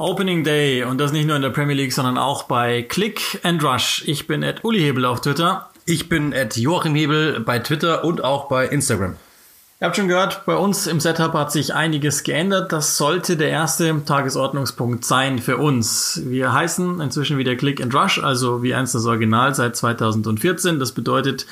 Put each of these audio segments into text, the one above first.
Opening Day und das nicht nur in der Premier League, sondern auch bei Click and Rush. Ich bin at Uli Hebel auf Twitter. Ich bin at Joachim Hebel bei Twitter und auch bei Instagram. Ihr habt schon gehört, bei uns im Setup hat sich einiges geändert. Das sollte der erste Tagesordnungspunkt sein für uns. Wir heißen inzwischen wieder Click and Rush, also wie eins das Original seit 2014. Das bedeutet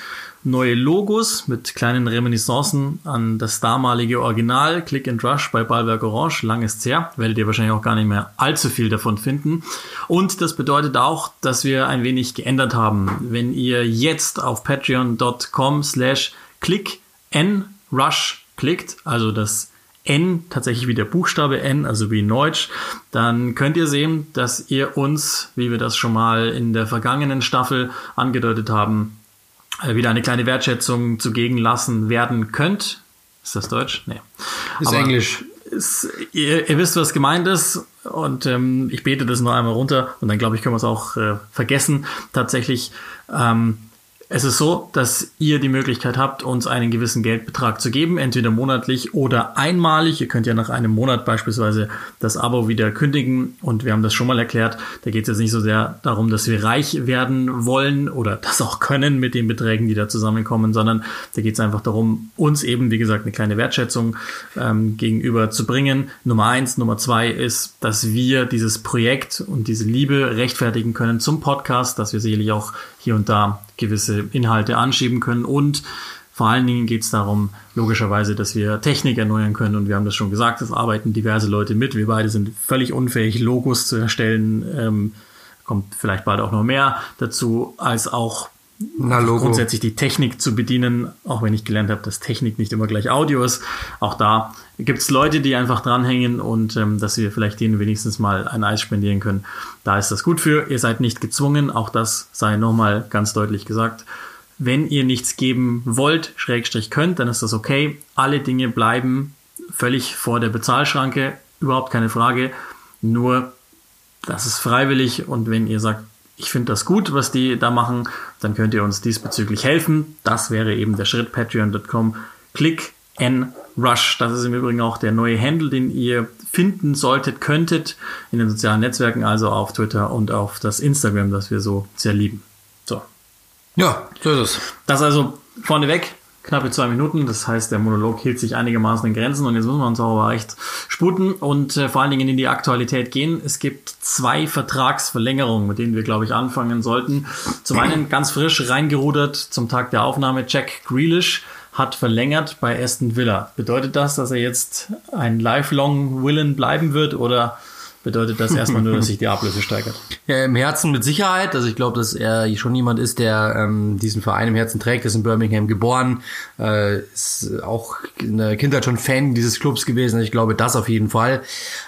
neue Logos mit kleinen Reminiscencen an das damalige Original Click and Rush bei Ballwerk Orange. Langes her. Werdet ihr wahrscheinlich auch gar nicht mehr allzu viel davon finden. Und das bedeutet auch, dass wir ein wenig geändert haben. Wenn ihr jetzt auf patreon.com slash click n Rush klickt, also das N, tatsächlich wie der Buchstabe N, also wie Neutsch, dann könnt ihr sehen, dass ihr uns, wie wir das schon mal in der vergangenen Staffel angedeutet haben, wieder eine kleine Wertschätzung zugegen lassen werden könnt. Ist das Deutsch? Nee. Ist Aber Englisch. Ist, ihr, ihr, wisst, was gemeint ist. Und ähm, ich bete das nur einmal runter und dann glaube ich, können wir es auch äh, vergessen. Tatsächlich ähm, es ist so, dass ihr die Möglichkeit habt, uns einen gewissen Geldbetrag zu geben, entweder monatlich oder einmalig. Ihr könnt ja nach einem Monat beispielsweise das Abo wieder kündigen und wir haben das schon mal erklärt. Da geht es jetzt nicht so sehr darum, dass wir reich werden wollen oder das auch können mit den Beträgen, die da zusammenkommen, sondern da geht es einfach darum, uns eben, wie gesagt, eine kleine Wertschätzung ähm, gegenüber zu bringen. Nummer eins, Nummer zwei ist, dass wir dieses Projekt und diese Liebe rechtfertigen können zum Podcast, dass wir sicherlich auch hier und da gewisse Inhalte anschieben können und vor allen Dingen geht es darum, logischerweise, dass wir Technik erneuern können. Und wir haben das schon gesagt, es arbeiten diverse Leute mit. Wir beide sind völlig unfähig, Logos zu erstellen. Ähm, kommt vielleicht bald auch noch mehr dazu, als auch na, grundsätzlich die Technik zu bedienen, auch wenn ich gelernt habe, dass Technik nicht immer gleich Audio ist. Auch da gibt es Leute, die einfach dranhängen und ähm, dass wir vielleicht denen wenigstens mal ein Eis spendieren können. Da ist das gut für. Ihr seid nicht gezwungen, auch das sei nochmal ganz deutlich gesagt. Wenn ihr nichts geben wollt, Schrägstrich könnt, dann ist das okay. Alle Dinge bleiben völlig vor der Bezahlschranke, überhaupt keine Frage. Nur, das ist freiwillig und wenn ihr sagt, ich finde das gut, was die da machen, dann könnt ihr uns diesbezüglich helfen. Das wäre eben der Schritt patreon.com. Klick n Rush. Das ist im Übrigen auch der neue Handle, den ihr finden solltet, könntet in den sozialen Netzwerken, also auf Twitter und auf das Instagram, das wir so sehr lieben. So. Ja, so ist es. Das also vorneweg knappe zwei Minuten. Das heißt, der Monolog hielt sich einigermaßen in Grenzen und jetzt müssen wir uns auch aber echt sputen und äh, vor allen Dingen in die Aktualität gehen. Es gibt zwei Vertragsverlängerungen, mit denen wir, glaube ich, anfangen sollten. Zum einen ganz frisch reingerudert zum Tag der Aufnahme Jack Grealish hat verlängert bei Aston Villa. Bedeutet das, dass er jetzt ein lifelong Willen bleiben wird oder bedeutet das erstmal nur, dass sich die Ablöse steigert. Ja, Im Herzen mit Sicherheit. Also ich glaube, dass er schon jemand ist, der ähm, diesen Verein im Herzen trägt. Ist in Birmingham geboren, äh, ist auch in der Kindheit schon Fan dieses Clubs gewesen. Ich glaube, das auf jeden Fall.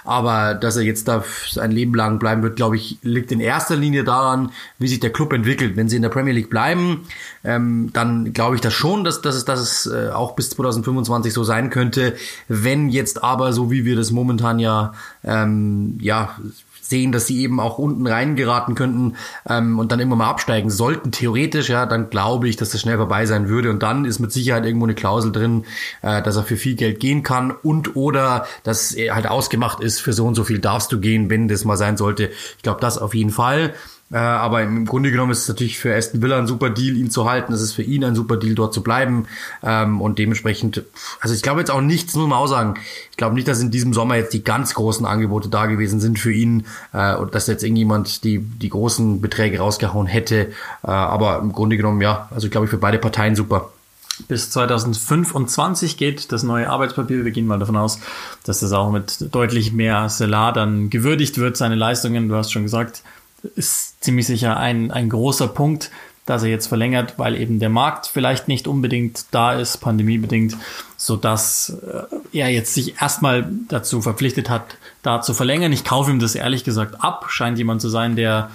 Aber dass er jetzt da sein Leben lang bleiben wird, glaube ich, liegt in erster Linie daran, wie sich der Club entwickelt. Wenn sie in der Premier League bleiben, ähm, dann glaube ich das schon, dass, dass es, dass es äh, auch bis 2025 so sein könnte. Wenn jetzt aber, so wie wir das momentan ja, ähm, ja sehen, dass sie eben auch unten reingeraten könnten ähm, und dann irgendwann mal absteigen sollten, theoretisch, ja, dann glaube ich, dass das schnell vorbei sein würde. Und dann ist mit Sicherheit irgendwo eine Klausel drin, äh, dass er für viel Geld gehen kann und oder dass er halt ausgemacht ist, für so und so viel darfst du gehen, wenn das mal sein sollte. Ich glaube, das auf jeden Fall. Äh, aber im Grunde genommen ist es natürlich für Aston Villa ein super Deal, ihn zu halten. Es ist für ihn ein super Deal, dort zu bleiben. Ähm, und dementsprechend, also ich glaube jetzt auch nichts, muss man auch sagen. Ich glaube nicht, dass in diesem Sommer jetzt die ganz großen Angebote da gewesen sind für ihn äh, und dass jetzt irgendjemand die, die großen Beträge rausgehauen hätte. Äh, aber im Grunde genommen, ja, also ich glaube für beide Parteien super. Bis 2025 geht das neue Arbeitspapier. Wir gehen mal davon aus, dass das auch mit deutlich mehr Selar dann gewürdigt wird, seine Leistungen. Du hast schon gesagt, ist ziemlich sicher ein, ein großer Punkt, dass er jetzt verlängert, weil eben der Markt vielleicht nicht unbedingt da ist, pandemiebedingt, so dass äh, er jetzt sich erstmal dazu verpflichtet hat, da zu verlängern. Ich kaufe ihm das ehrlich gesagt ab. Scheint jemand zu sein, der,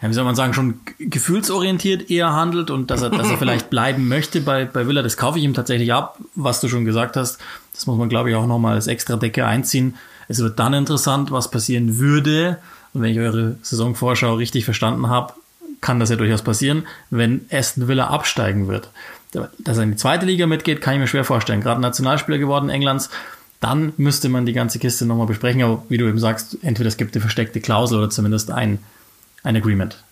ja, wie soll man sagen, schon gefühlsorientiert eher handelt und dass er, dass er vielleicht bleiben möchte bei, bei Villa. Das kaufe ich ihm tatsächlich ab, was du schon gesagt hast. Das muss man, glaube ich, auch nochmal als extra Decke einziehen. Es wird dann interessant, was passieren würde, und wenn ich eure Saisonvorschau richtig verstanden habe, kann das ja durchaus passieren, wenn Aston Villa absteigen wird. Dass er in die zweite Liga mitgeht, kann ich mir schwer vorstellen. Gerade Nationalspieler geworden Englands, dann müsste man die ganze Kiste nochmal besprechen. Aber wie du eben sagst, entweder es gibt eine versteckte Klausel oder zumindest ein, ein Agreement.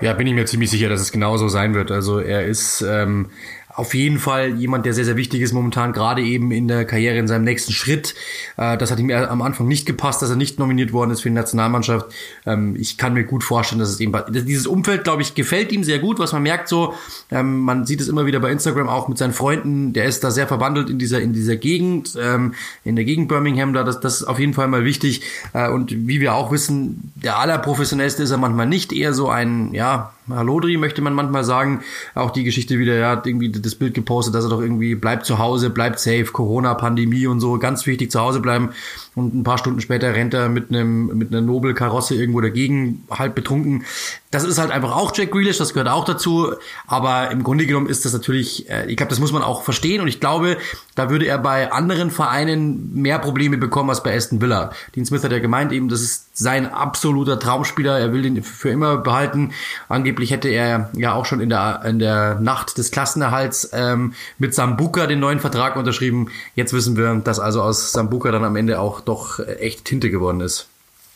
Ja, bin ich mir ziemlich sicher, dass es genauso sein wird. Also er ist ähm, auf jeden Fall jemand, der sehr, sehr wichtig ist momentan, gerade eben in der Karriere, in seinem nächsten Schritt. Äh, das hat ihm am Anfang nicht gepasst, dass er nicht nominiert worden ist für die Nationalmannschaft. Ähm, ich kann mir gut vorstellen, dass es eben, dieses Umfeld, glaube ich, gefällt ihm sehr gut, was man merkt so, ähm, man sieht es immer wieder bei Instagram auch mit seinen Freunden, der ist da sehr verwandelt in dieser, in dieser Gegend, ähm, in der Gegend Birmingham, da, das, das ist auf jeden Fall mal wichtig. Äh, und wie wir auch wissen, der allerprofessionellste ist er manchmal nicht, eher so ein, ja, Halodri möchte man manchmal sagen. Auch die Geschichte wieder, ja, irgendwie das Bild gepostet, dass er doch irgendwie bleibt zu Hause, bleibt safe, Corona, Pandemie und so, ganz wichtig zu Hause bleiben. Und ein paar Stunden später rennt er mit einem, mit einer Nobelkarosse irgendwo dagegen, halb betrunken. Das ist halt einfach auch Jack Grealish, das gehört auch dazu. Aber im Grunde genommen ist das natürlich, äh, ich glaube, das muss man auch verstehen. Und ich glaube, da würde er bei anderen Vereinen mehr Probleme bekommen als bei Aston Villa. Dean Smith hat ja gemeint, eben, das ist sein absoluter Traumspieler. Er will den für immer behalten. Angeblich hätte er ja auch schon in der, in der Nacht des Klassenerhalts ähm, mit Sambuka den neuen Vertrag unterschrieben. Jetzt wissen wir, dass also aus Sambuka dann am Ende auch doch echt Tinte geworden ist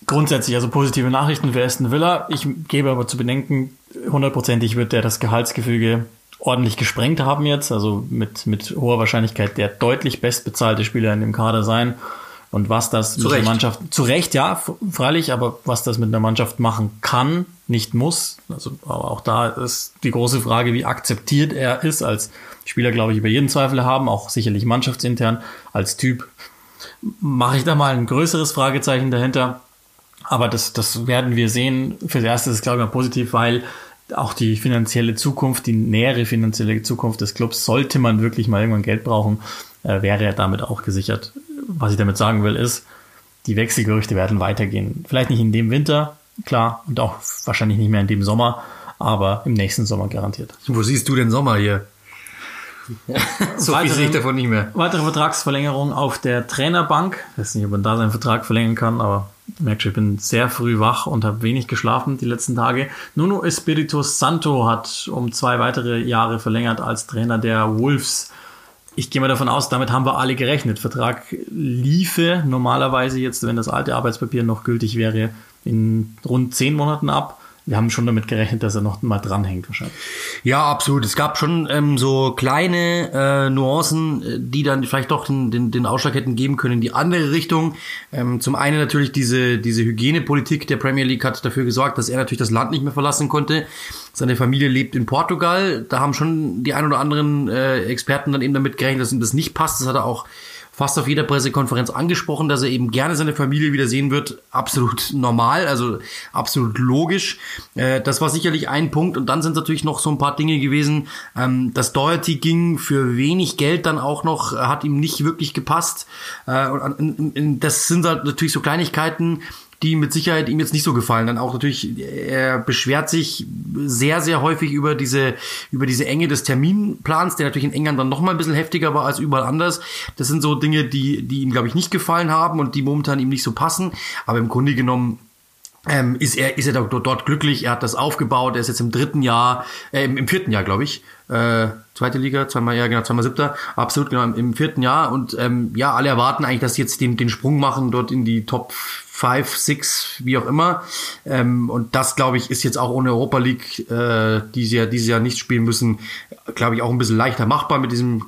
grundsätzlich also positive Nachrichten für Aston Villa. Ich gebe aber zu bedenken, hundertprozentig wird der das Gehaltsgefüge ordentlich gesprengt haben jetzt, also mit, mit hoher Wahrscheinlichkeit der deutlich bestbezahlte Spieler in dem Kader sein. Und was das zu mit Recht. der Mannschaft, zu Recht, ja, freilich, aber was das mit einer Mannschaft machen kann, nicht muss. Also, aber auch da ist die große Frage, wie akzeptiert er ist als Spieler, glaube ich, über jeden Zweifel haben, auch sicherlich mannschaftsintern als Typ. Mache ich da mal ein größeres Fragezeichen dahinter. Aber das, das werden wir sehen. Fürs Erste ist es, glaube ich, mal positiv, weil auch die finanzielle Zukunft, die nähere finanzielle Zukunft des Clubs, sollte man wirklich mal irgendwann Geld brauchen, äh, wäre er damit auch gesichert. Was ich damit sagen will, ist, die Wechselgerüchte werden weitergehen. Vielleicht nicht in dem Winter, klar, und auch wahrscheinlich nicht mehr in dem Sommer, aber im nächsten Sommer garantiert. Wo siehst du den Sommer hier? so viel sehe ich davon nicht mehr. Weitere Vertragsverlängerung auf der Trainerbank. Ich weiß nicht, ob man da seinen Vertrag verlängern kann, aber merkst schon, ich bin sehr früh wach und habe wenig geschlafen die letzten Tage. Nuno Espirito Santo hat um zwei weitere Jahre verlängert als Trainer der Wolves. Ich gehe mal davon aus, damit haben wir alle gerechnet. Vertrag liefe normalerweise jetzt, wenn das alte Arbeitspapier noch gültig wäre, in rund zehn Monaten ab wir haben schon damit gerechnet, dass er noch mal dranhängt wahrscheinlich. Ja, absolut. Es gab schon ähm, so kleine äh, Nuancen, äh, die dann vielleicht doch den, den, den Ausschlag hätten geben können in die andere Richtung. Ähm, zum einen natürlich diese, diese Hygienepolitik der Premier League hat dafür gesorgt, dass er natürlich das Land nicht mehr verlassen konnte. Seine Familie lebt in Portugal. Da haben schon die ein oder anderen äh, Experten dann eben damit gerechnet, dass ihm das nicht passt. Das hat er auch fast auf jeder Pressekonferenz angesprochen, dass er eben gerne seine Familie wieder sehen wird. Absolut normal, also absolut logisch. Äh, das war sicherlich ein Punkt. Und dann sind natürlich noch so ein paar Dinge gewesen. Ähm, das Doherty ging für wenig Geld dann auch noch, hat ihm nicht wirklich gepasst. Äh, das sind halt natürlich so Kleinigkeiten, die mit Sicherheit ihm jetzt nicht so gefallen. Dann auch natürlich, er beschwert sich sehr, sehr häufig über diese, über diese Enge des Terminplans, der natürlich in England dann noch mal ein bisschen heftiger war als überall anders. Das sind so Dinge, die, die ihm, glaube ich, nicht gefallen haben und die momentan ihm nicht so passen. Aber im Grunde genommen ähm, ist er ist er dort, dort glücklich. Er hat das aufgebaut. Er ist jetzt im dritten Jahr, äh, im, im vierten Jahr, glaube ich. Äh, zweite Liga, zweimal ja genau, zweimal siebter, absolut genau im, im vierten Jahr. Und ähm, ja, alle erwarten eigentlich, dass sie jetzt den den Sprung machen dort in die Top 5, 6, wie auch immer. Ähm, und das, glaube ich, ist jetzt auch ohne Europa League, äh, die sie ja dieses Jahr nicht spielen müssen, glaube ich, auch ein bisschen leichter machbar mit diesem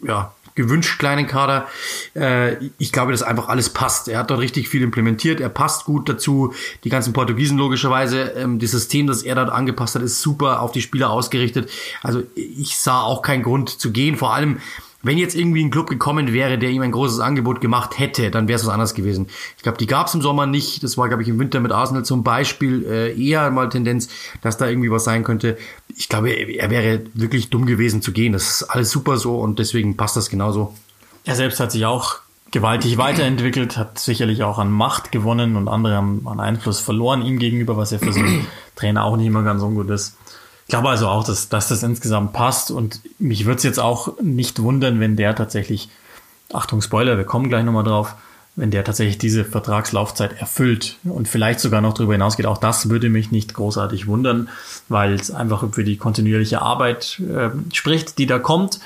ja, gewünscht kleinen Kader. Äh, ich glaube, dass einfach alles passt. Er hat dort richtig viel implementiert. Er passt gut dazu. Die ganzen Portugiesen logischerweise. Ähm, das System, das er dort angepasst hat, ist super auf die Spieler ausgerichtet. Also ich sah auch keinen Grund zu gehen. Vor allem, wenn jetzt irgendwie ein Club gekommen wäre, der ihm ein großes Angebot gemacht hätte, dann wäre es was anderes gewesen. Ich glaube, die gab es im Sommer nicht. Das war, glaube ich, im Winter mit Arsenal zum Beispiel äh, eher mal Tendenz, dass da irgendwie was sein könnte. Ich glaube, er wäre wirklich dumm gewesen zu gehen. Das ist alles super so und deswegen passt das genauso. Er selbst hat sich auch gewaltig weiterentwickelt, hat sicherlich auch an Macht gewonnen und andere haben an Einfluss verloren ihm gegenüber, was ja für so einen Trainer auch nicht immer ganz ungut ist. Ich glaube also auch, dass, dass das insgesamt passt und mich würde es jetzt auch nicht wundern, wenn der tatsächlich, Achtung Spoiler, wir kommen gleich nochmal drauf, wenn der tatsächlich diese Vertragslaufzeit erfüllt und vielleicht sogar noch darüber hinausgeht, auch das würde mich nicht großartig wundern, weil es einfach für die kontinuierliche Arbeit äh, spricht, die da kommt.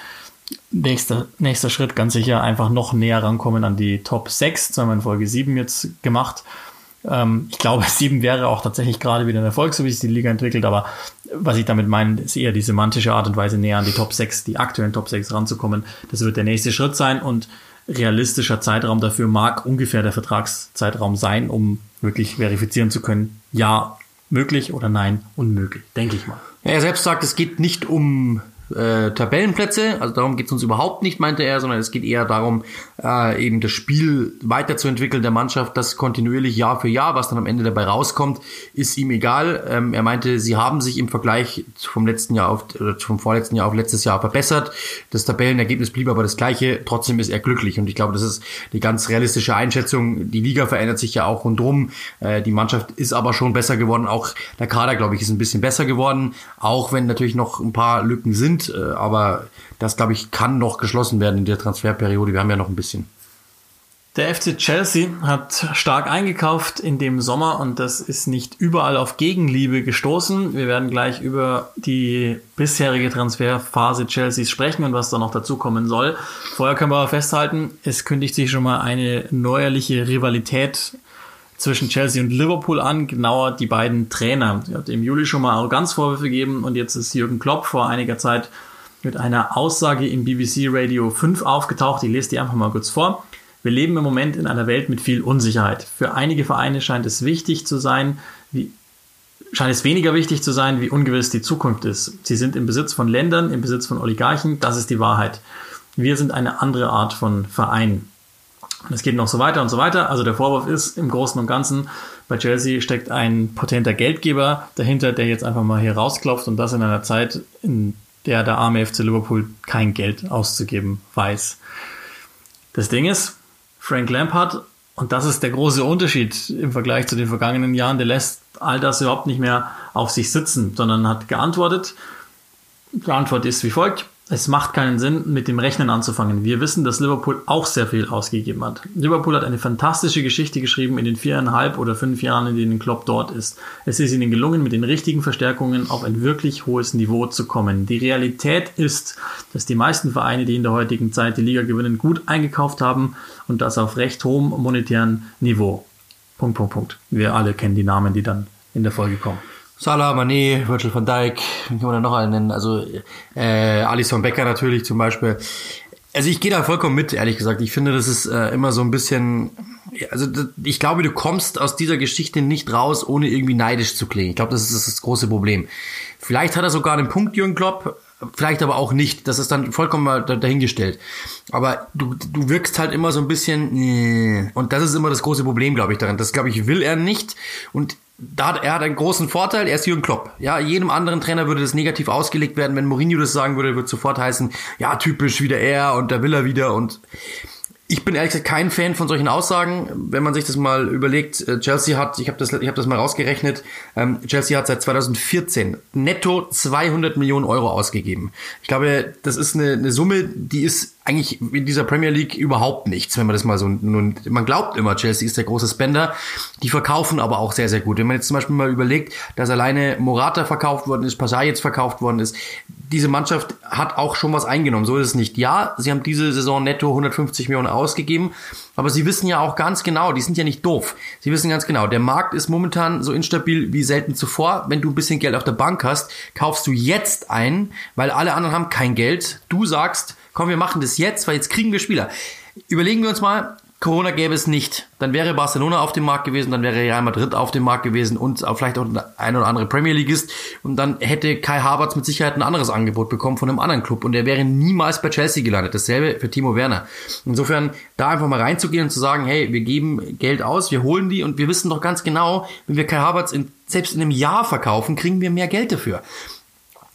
nächster, nächster Schritt ganz sicher einfach noch näher rankommen an die Top 6. Das haben wir in Folge 7 jetzt gemacht. Ähm, ich glaube, 7 wäre auch tatsächlich gerade wieder ein Erfolg, so wie sich die Liga entwickelt. Aber was ich damit meine, ist eher die semantische Art und Weise näher an die Top 6, die aktuellen Top 6 ranzukommen. Das wird der nächste Schritt sein und realistischer Zeitraum dafür mag ungefähr der Vertragszeitraum sein, um wirklich verifizieren zu können, ja, möglich oder nein, unmöglich, denke ich mal. Er selbst sagt, es geht nicht um äh, Tabellenplätze. Also darum geht es uns überhaupt nicht, meinte er, sondern es geht eher darum, äh, eben das Spiel weiterzuentwickeln der Mannschaft, das kontinuierlich Jahr für Jahr, was dann am Ende dabei rauskommt, ist ihm egal. Ähm, er meinte, sie haben sich im Vergleich vom letzten Jahr auf, oder vom vorletzten Jahr auf letztes Jahr verbessert. Das Tabellenergebnis blieb aber das gleiche. Trotzdem ist er glücklich und ich glaube, das ist die ganz realistische Einschätzung. Die Liga verändert sich ja auch rundrum. Äh, die Mannschaft ist aber schon besser geworden. Auch der Kader, glaube ich, ist ein bisschen besser geworden. Auch wenn natürlich noch ein paar Lücken sind sind. Äh, aber das, glaube ich, kann noch geschlossen werden in der Transferperiode. Wir haben ja noch ein bisschen. Der FC Chelsea hat stark eingekauft in dem Sommer und das ist nicht überall auf Gegenliebe gestoßen. Wir werden gleich über die bisherige Transferphase Chelseas sprechen und was da noch dazu kommen soll. Vorher können wir aber festhalten, es kündigt sich schon mal eine neuerliche Rivalität zwischen Chelsea und Liverpool an, genauer die beiden Trainer. Sie hat im Juli schon mal Arroganzvorwürfe gegeben und jetzt ist Jürgen Klopp vor einiger Zeit mit einer Aussage im BBC Radio 5 aufgetaucht. Ich lese die einfach mal kurz vor. Wir leben im Moment in einer Welt mit viel Unsicherheit. Für einige Vereine scheint es wichtig zu sein, wie scheint es weniger wichtig zu sein, wie ungewiss die Zukunft ist. Sie sind im Besitz von Ländern, im Besitz von Oligarchen, das ist die Wahrheit. Wir sind eine andere Art von Verein. Und es geht noch so weiter und so weiter. Also der Vorwurf ist im Großen und Ganzen, bei Chelsea steckt ein potenter Geldgeber dahinter, der jetzt einfach mal hier rausklopft und das in einer Zeit, in der der arme FC Liverpool kein Geld auszugeben weiß. Das Ding ist, Frank Lampard, und das ist der große Unterschied im Vergleich zu den vergangenen Jahren, der lässt all das überhaupt nicht mehr auf sich sitzen, sondern hat geantwortet. Die Antwort ist wie folgt es macht keinen Sinn, mit dem Rechnen anzufangen. Wir wissen, dass Liverpool auch sehr viel ausgegeben hat. Liverpool hat eine fantastische Geschichte geschrieben in den viereinhalb oder fünf Jahren, in denen Klopp dort ist. Es ist ihnen gelungen, mit den richtigen Verstärkungen auf ein wirklich hohes Niveau zu kommen. Die Realität ist, dass die meisten Vereine, die in der heutigen Zeit die Liga gewinnen, gut eingekauft haben und das auf recht hohem monetären Niveau. Punkt, Punkt, Punkt. Wir alle kennen die Namen, die dann in der Folge kommen. Salah, Mané, Virgil van Dijk, kann man da noch einen nennen. Also äh, Alisson Becker natürlich zum Beispiel. Also ich gehe da vollkommen mit, ehrlich gesagt. Ich finde, das ist äh, immer so ein bisschen. Also ich glaube, du kommst aus dieser Geschichte nicht raus, ohne irgendwie neidisch zu klingen. Ich glaube, das ist das große Problem. Vielleicht hat er sogar einen Punkt, Jürgen Klopp, vielleicht aber auch nicht. Das ist dann vollkommen mal dahingestellt. Aber du, du wirkst halt immer so ein bisschen. Und das ist immer das große Problem, glaube ich, daran. Das, glaube ich, will er nicht. Und da er hat einen großen Vorteil, er ist Jürgen Klopp. Ja, jedem anderen Trainer würde das negativ ausgelegt werden. Wenn Mourinho das sagen würde, würde sofort heißen, ja, typisch wieder er und da will er wieder und ich bin ehrlich gesagt kein Fan von solchen Aussagen. Wenn man sich das mal überlegt, äh, Chelsea hat, ich habe das, ich habe das mal rausgerechnet, ähm, Chelsea hat seit 2014 netto 200 Millionen Euro ausgegeben. Ich glaube, das ist eine, eine Summe, die ist eigentlich in dieser Premier League überhaupt nichts, wenn man das mal so nun, man glaubt immer, Chelsea ist der große Spender, die verkaufen aber auch sehr, sehr gut. Wenn man jetzt zum Beispiel mal überlegt, dass alleine Morata verkauft worden ist, Passai jetzt verkauft worden ist, diese Mannschaft hat auch schon was eingenommen, so ist es nicht. Ja, sie haben diese Saison netto 150 Millionen ausgegeben, aber sie wissen ja auch ganz genau, die sind ja nicht doof. Sie wissen ganz genau, der Markt ist momentan so instabil wie selten zuvor. Wenn du ein bisschen Geld auf der Bank hast, kaufst du jetzt ein, weil alle anderen haben kein Geld. Du sagst, komm, wir machen das jetzt, weil jetzt kriegen wir Spieler. Überlegen wir uns mal, Corona gäbe es nicht. Dann wäre Barcelona auf dem Markt gewesen, dann wäre Real Madrid auf dem Markt gewesen und vielleicht auch ein oder andere Premier League ist. Und dann hätte Kai Havertz mit Sicherheit ein anderes Angebot bekommen von einem anderen Club und er wäre niemals bei Chelsea gelandet. Dasselbe für Timo Werner. Insofern da einfach mal reinzugehen und zu sagen, hey, wir geben Geld aus, wir holen die und wir wissen doch ganz genau, wenn wir Kai Havertz in, selbst in einem Jahr verkaufen, kriegen wir mehr Geld dafür.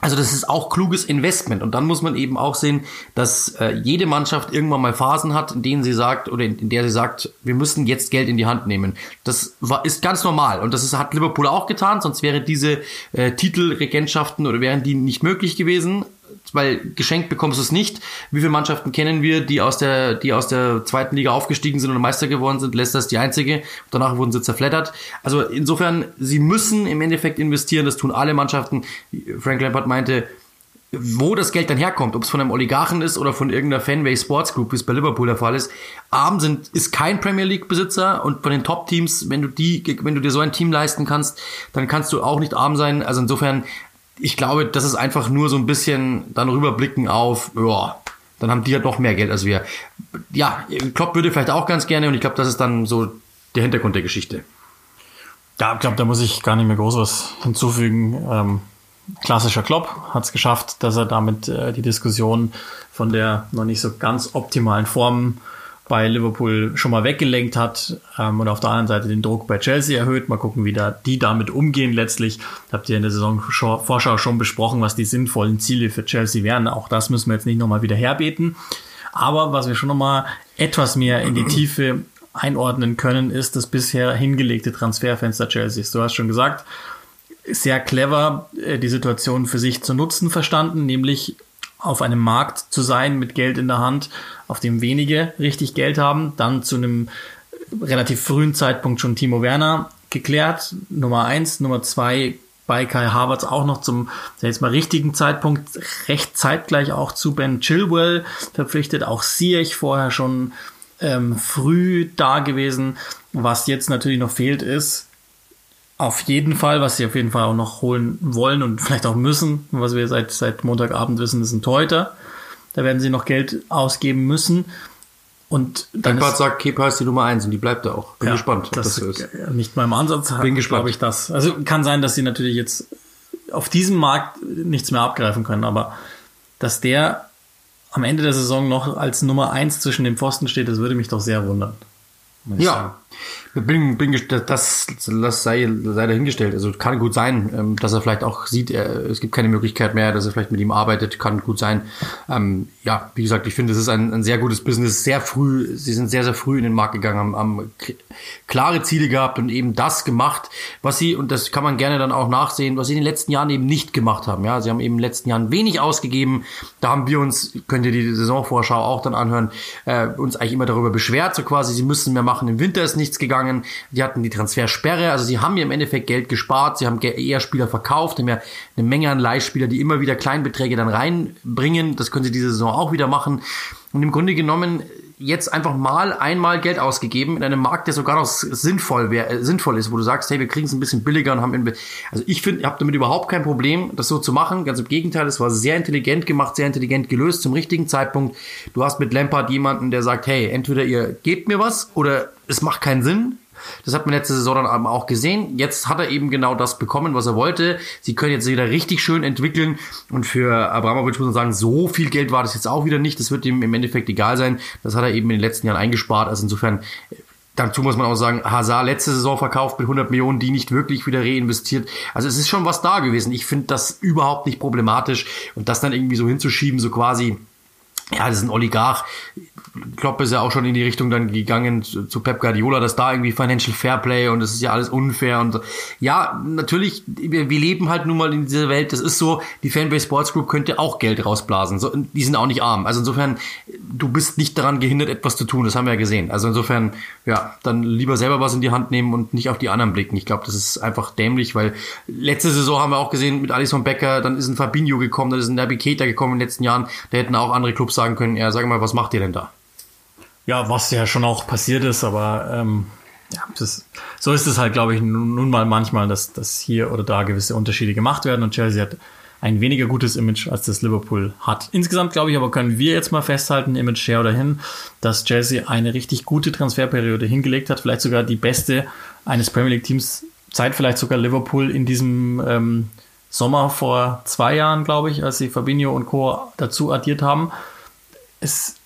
Also das ist auch kluges Investment. Und dann muss man eben auch sehen, dass äh, jede Mannschaft irgendwann mal Phasen hat, in denen sie sagt oder in, in, der sie sagt, wir müssen jetzt Geld in die Hand nehmen. Das war, ist ganz normal. Und das ist, hat Liverpool auch getan, sonst wäre diese äh, Titelregentschaften oder wären die nicht möglich gewesen weil geschenkt bekommst du es nicht. Wie viele Mannschaften kennen wir, die aus der, die aus der zweiten Liga aufgestiegen sind und Meister geworden sind? Leicester ist die einzige. Danach wurden sie zerfleddert. Also insofern, sie müssen im Endeffekt investieren. Das tun alle Mannschaften. Frank Lampard meinte, wo das Geld dann herkommt, ob es von einem Oligarchen ist oder von irgendeiner Fanbase Sports Group, wie es bei Liverpool der Fall ist. Arm sind, ist kein Premier League Besitzer und von den Top Teams, wenn du die, wenn du dir so ein Team leisten kannst, dann kannst du auch nicht arm sein. Also insofern, ich glaube, das ist einfach nur so ein bisschen dann rüberblicken auf, ja, dann haben die halt noch mehr Geld als wir. Ja, Klopp würde vielleicht auch ganz gerne und ich glaube, das ist dann so der Hintergrund der Geschichte. Ja, ich glaube, da muss ich gar nicht mehr groß was hinzufügen. Ähm, klassischer Klopp hat es geschafft, dass er damit äh, die Diskussion von der noch nicht so ganz optimalen Form bei Liverpool schon mal weggelenkt hat ähm, und auf der anderen Seite den Druck bei Chelsea erhöht. Mal gucken, wie da die damit umgehen letztlich. Habt ihr in der Saisonvorschau schon besprochen, was die sinnvollen Ziele für Chelsea wären. Auch das müssen wir jetzt nicht nochmal wieder herbeten. Aber was wir schon nochmal etwas mehr in die Tiefe einordnen können, ist das bisher hingelegte Transferfenster Chelseas. Du hast schon gesagt, sehr clever äh, die Situation für sich zu nutzen verstanden, nämlich auf einem Markt zu sein mit Geld in der Hand, auf dem wenige richtig Geld haben, dann zu einem relativ frühen Zeitpunkt schon Timo Werner geklärt, Nummer eins, Nummer zwei bei Kai Havertz auch noch zum jetzt mal richtigen Zeitpunkt. Recht zeitgleich auch zu Ben Chilwell verpflichtet, auch Siech vorher schon ähm, früh da gewesen. Was jetzt natürlich noch fehlt ist, auf jeden Fall, was sie auf jeden Fall auch noch holen wollen und vielleicht auch müssen, was wir seit, seit Montagabend wissen, ist ein Torhüter. Da werden sie noch Geld ausgeben müssen. Und dann Lampard sagt, Kepa ist die Nummer eins und die bleibt da auch. Bin ja, gespannt, das, das so ist. Nicht mal im Ansatz Bin gespannt. glaube ich das. Also kann sein, dass sie natürlich jetzt auf diesem Markt nichts mehr abgreifen können, aber dass der am Ende der Saison noch als Nummer eins zwischen den Pfosten steht, das würde mich doch sehr wundern. Ja, sagen. Bin, bin, das, das sei, sei dahingestellt. Also kann gut sein, ähm, dass er vielleicht auch sieht, es gibt keine Möglichkeit mehr, dass er vielleicht mit ihm arbeitet. Kann gut sein. Ähm, ja, wie gesagt, ich finde, es ist ein, ein sehr gutes Business. Sehr früh, sie sind sehr, sehr früh in den Markt gegangen, haben, haben klare Ziele gehabt und eben das gemacht, was sie, und das kann man gerne dann auch nachsehen, was sie in den letzten Jahren eben nicht gemacht haben. Ja, sie haben eben in den letzten Jahren wenig ausgegeben. Da haben wir uns, könnt ihr die Saisonvorschau auch dann anhören, äh, uns eigentlich immer darüber beschwert, so quasi, sie müssen mehr machen. Im Winter ist nichts gegangen gegangen. Die hatten die Transfersperre, also sie haben ja im Endeffekt Geld gespart, sie haben eher Spieler verkauft, haben ja eine Menge an Leihspieler, die immer wieder Kleinbeträge dann reinbringen. Das können sie diese Saison auch wieder machen. Und im Grunde genommen jetzt einfach mal einmal Geld ausgegeben in einem Markt, der sogar noch sinnvoll wäre, äh, sinnvoll ist, wo du sagst, hey, wir kriegen es ein bisschen billiger und haben, also ich finde, ich habe damit überhaupt kein Problem, das so zu machen. Ganz im Gegenteil, es war sehr intelligent gemacht, sehr intelligent gelöst zum richtigen Zeitpunkt. Du hast mit Lampard jemanden, der sagt, hey, entweder ihr gebt mir was oder es macht keinen Sinn. Das hat man letzte Saison dann auch gesehen. Jetzt hat er eben genau das bekommen, was er wollte. Sie können jetzt wieder richtig schön entwickeln. Und für Abramovic muss man sagen, so viel Geld war das jetzt auch wieder nicht. Das wird ihm im Endeffekt egal sein. Das hat er eben in den letzten Jahren eingespart. Also insofern Dazu muss man auch sagen, Hazard letzte Saison verkauft mit 100 Millionen, die nicht wirklich wieder reinvestiert. Also es ist schon was da gewesen. Ich finde das überhaupt nicht problematisch und das dann irgendwie so hinzuschieben, so quasi, ja, das ist ein Oligarch. Klopp ist ja auch schon in die Richtung dann gegangen zu Pep Guardiola, dass da irgendwie Financial Fairplay und das ist ja alles unfair und ja, natürlich, wir, wir leben halt nun mal in dieser Welt, das ist so, die Fanbase Sports Group könnte auch Geld rausblasen, so, die sind auch nicht arm, also insofern, du bist nicht daran gehindert, etwas zu tun, das haben wir ja gesehen, also insofern, ja, dann lieber selber was in die Hand nehmen und nicht auf die anderen blicken, ich glaube, das ist einfach dämlich, weil letzte Saison haben wir auch gesehen mit Alison Becker, dann ist ein Fabinho gekommen, dann ist ein Naby Keita gekommen in den letzten Jahren, da hätten auch andere Clubs sagen können, ja, sag mal, was macht ihr denn da? Ja, was ja schon auch passiert ist, aber ähm, ja, das, so ist es halt, glaube ich, nun, mal manchmal, dass, dass hier oder da gewisse Unterschiede gemacht werden und Chelsea hat ein weniger gutes Image, als das Liverpool hat. Insgesamt, glaube ich, aber können wir jetzt mal festhalten, Image share oder hin, dass Chelsea eine richtig gute Transferperiode hingelegt hat, vielleicht sogar die beste eines Premier League Teams, seit vielleicht sogar Liverpool in diesem ähm, Sommer vor zwei Jahren, glaube ich, als sie Fabinho und Co. dazu addiert haben. Es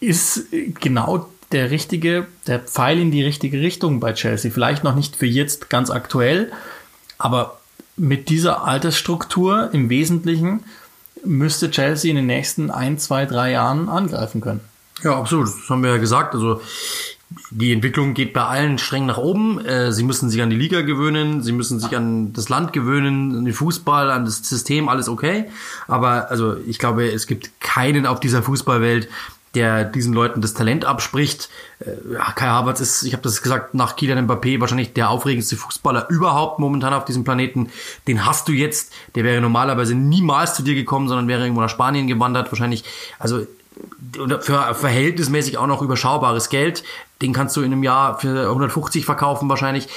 ist genau der richtige, der Pfeil in die richtige Richtung bei Chelsea. Vielleicht noch nicht für jetzt ganz aktuell, aber mit dieser Altersstruktur im Wesentlichen müsste Chelsea in den nächsten ein, zwei, drei Jahren angreifen können. Ja, absolut. Das haben wir ja gesagt. Also die Entwicklung geht bei allen streng nach oben. Äh, sie müssen sich an die Liga gewöhnen, sie müssen sich an das Land gewöhnen, an den Fußball, an das System, alles okay. Aber also ich glaube, es gibt keinen auf dieser Fußballwelt, der diesen Leuten das Talent abspricht. Äh, Kai Havertz ist, ich habe das gesagt, nach Kylian Mbappé wahrscheinlich der aufregendste Fußballer überhaupt momentan auf diesem Planeten. Den hast du jetzt. Der wäre normalerweise niemals zu dir gekommen, sondern wäre irgendwo nach Spanien gewandert. Wahrscheinlich, also für verhältnismäßig auch noch überschaubares Geld. Den kannst du in einem Jahr für 150 verkaufen wahrscheinlich.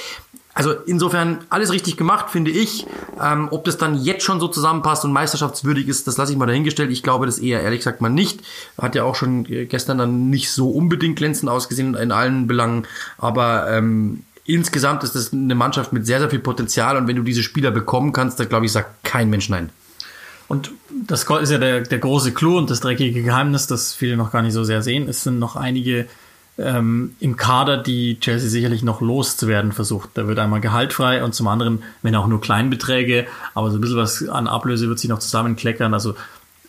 Also insofern alles richtig gemacht, finde ich. Ähm, ob das dann jetzt schon so zusammenpasst und meisterschaftswürdig ist, das lasse ich mal dahingestellt. Ich glaube das eher, ehrlich gesagt mal nicht. Hat ja auch schon gestern dann nicht so unbedingt glänzend ausgesehen in allen Belangen. Aber ähm, insgesamt ist das eine Mannschaft mit sehr, sehr viel Potenzial. Und wenn du diese Spieler bekommen kannst, dann glaube ich, sagt kein Mensch nein. Und das ist ja der, der große Clou und das dreckige Geheimnis, das viele noch gar nicht so sehr sehen. Es sind noch einige ähm, im Kader, die Chelsea sicherlich noch loszuwerden versucht. Da wird einmal gehaltfrei und zum anderen, wenn auch nur Kleinbeträge, aber so ein bisschen was an Ablöse wird sich noch zusammenkleckern. Also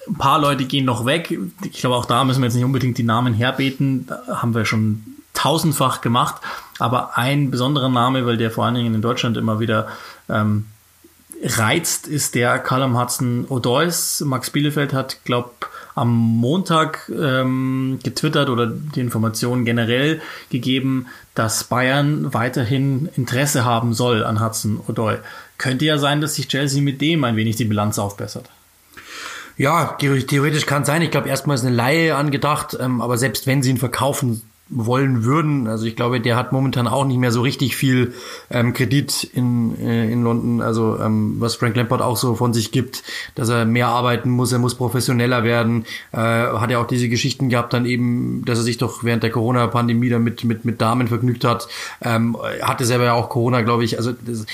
ein paar Leute gehen noch weg. Ich glaube, auch da müssen wir jetzt nicht unbedingt die Namen herbeten. Da haben wir schon tausendfach gemacht. Aber ein besonderer Name, weil der vor allen Dingen in Deutschland immer wieder ähm, reizt, ist der Callum Hudson Odois. Max Bielefeld hat, glaube am Montag ähm, getwittert oder die Informationen generell gegeben, dass Bayern weiterhin Interesse haben soll an Hudson Odoi. Könnte ja sein, dass sich Chelsea mit dem ein wenig die Bilanz aufbessert. Ja, theoretisch kann sein. Ich glaube, erstmal ist eine Laie angedacht, ähm, aber selbst wenn sie ihn verkaufen wollen würden. Also ich glaube, der hat momentan auch nicht mehr so richtig viel ähm, Kredit in, äh, in London. Also ähm, was Frank Lampard auch so von sich gibt, dass er mehr arbeiten muss, er muss professioneller werden. Äh, hat er auch diese Geschichten gehabt, dann eben, dass er sich doch während der Corona-Pandemie damit mit, mit Damen vergnügt hat. Ähm, hatte selber ja auch Corona, glaube ich. Also das,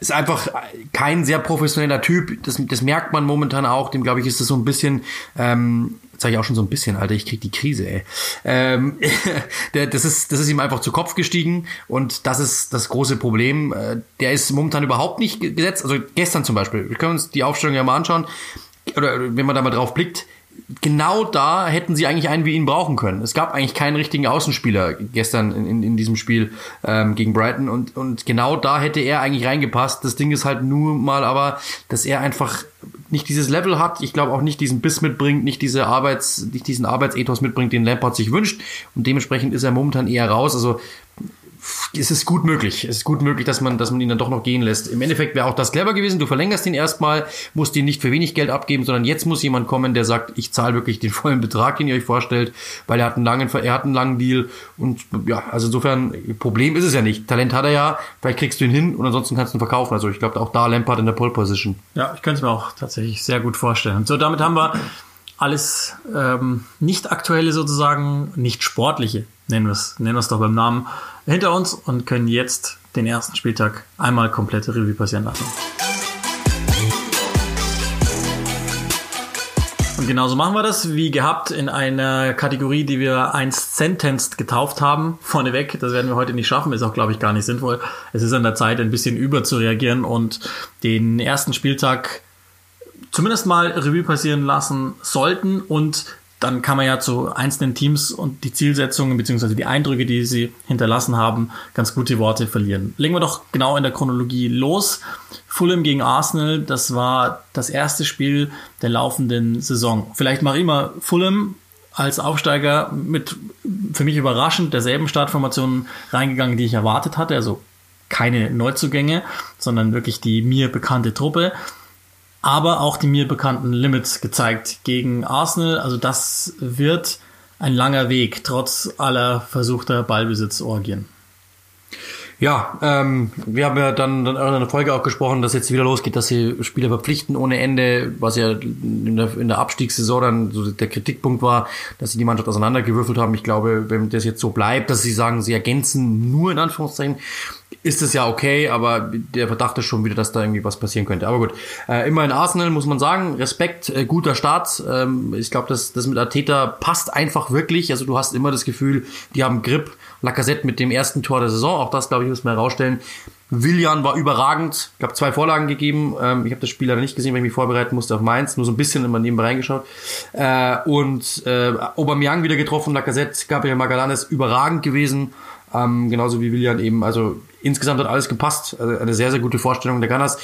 ist einfach kein sehr professioneller Typ. Das, das merkt man momentan auch. Dem, glaube ich, ist das so ein bisschen ähm, sage ich auch schon so ein bisschen, Alter, ich krieg die Krise, ey. Ähm, das, ist, das ist ihm einfach zu Kopf gestiegen und das ist das große Problem. Äh, der ist momentan überhaupt nicht gesetzt. Also gestern zum Beispiel, wir können uns die Aufstellung ja mal anschauen, oder wenn man da mal drauf blickt, genau da hätten sie eigentlich einen wie ihn brauchen können. Es gab eigentlich keinen richtigen Außenspieler gestern in, in, in diesem Spiel ähm, gegen Brighton und, und genau da hätte er eigentlich reingepasst. Das Ding ist halt nur mal aber, dass er einfach nicht dieses Level hat, ich glaube auch nicht diesen Biss mitbringt, nicht diese Arbeits, nicht diesen Arbeitsethos mitbringt, den Lampard sich wünscht und dementsprechend ist er momentan eher raus. Also es ist gut möglich. Es ist gut möglich, dass man, dass man ihn dann doch noch gehen lässt. Im Endeffekt wäre auch das clever gewesen. Du verlängerst ihn erstmal, musst ihn nicht für wenig Geld abgeben, sondern jetzt muss jemand kommen, der sagt, ich zahle wirklich den vollen Betrag, den ihr euch vorstellt, weil er hat einen langen, er hat einen langen Deal. Und ja, also insofern, Problem ist es ja nicht. Talent hat er ja, vielleicht kriegst du ihn hin und ansonsten kannst du ihn verkaufen. Also ich glaube auch da Lampard in der Pole Position. Ja, ich könnte es mir auch tatsächlich sehr gut vorstellen. So, damit haben wir alles ähm, nicht aktuelle sozusagen, nicht sportliche, nennen wir es, nennen wir es doch beim Namen, hinter uns und können jetzt den ersten Spieltag einmal komplette Revue passieren lassen. Und genauso machen wir das, wie gehabt, in einer Kategorie, die wir einst Sentenced getauft haben. Vorneweg, das werden wir heute nicht schaffen, ist auch, glaube ich, gar nicht sinnvoll. Es ist an der Zeit, ein bisschen überzureagieren und den ersten Spieltag zumindest mal Revue passieren lassen sollten und dann kann man ja zu einzelnen Teams und die Zielsetzungen bzw. die Eindrücke, die sie hinterlassen haben, ganz gute Worte verlieren. Legen wir doch genau in der Chronologie los. Fulham gegen Arsenal, das war das erste Spiel der laufenden Saison. Vielleicht mache ich mal Fulham als Aufsteiger mit für mich überraschend derselben Startformation reingegangen, die ich erwartet hatte. Also keine Neuzugänge, sondern wirklich die mir bekannte Truppe aber auch die mir bekannten Limits gezeigt gegen Arsenal. Also das wird ein langer Weg, trotz aller versuchter Ballbesitzorgien. Ja, ähm, wir haben ja dann, dann in einer Folge auch gesprochen, dass jetzt wieder losgeht, dass sie Spieler verpflichten ohne Ende, was ja in der, in der Abstiegssaison dann so der Kritikpunkt war, dass sie die Mannschaft auseinandergewürfelt haben. Ich glaube, wenn das jetzt so bleibt, dass sie sagen, sie ergänzen nur in Anführungszeichen, ist es ja okay, aber der Verdacht ist schon wieder, dass da irgendwie was passieren könnte. Aber gut, äh, immer in Arsenal muss man sagen, Respekt, äh, guter Start. Ähm, ich glaube, das, das mit Arteta passt einfach wirklich. Also du hast immer das Gefühl, die haben Grip. Lacazette mit dem ersten Tor der Saison, auch das, glaube ich, muss man herausstellen. Willian war überragend, ich habe zwei Vorlagen gegeben. Ähm, ich habe das Spiel leider nicht gesehen, weil ich mich vorbereiten musste auf Mainz, nur so ein bisschen immer nebenbei reingeschaut. Äh, und äh, Aubameyang wieder getroffen, Lacazette, Gabriel Magalanes überragend gewesen. Ähm, genauso wie Willian eben. Also insgesamt hat alles gepasst. Also eine sehr, sehr gute Vorstellung der Gunners.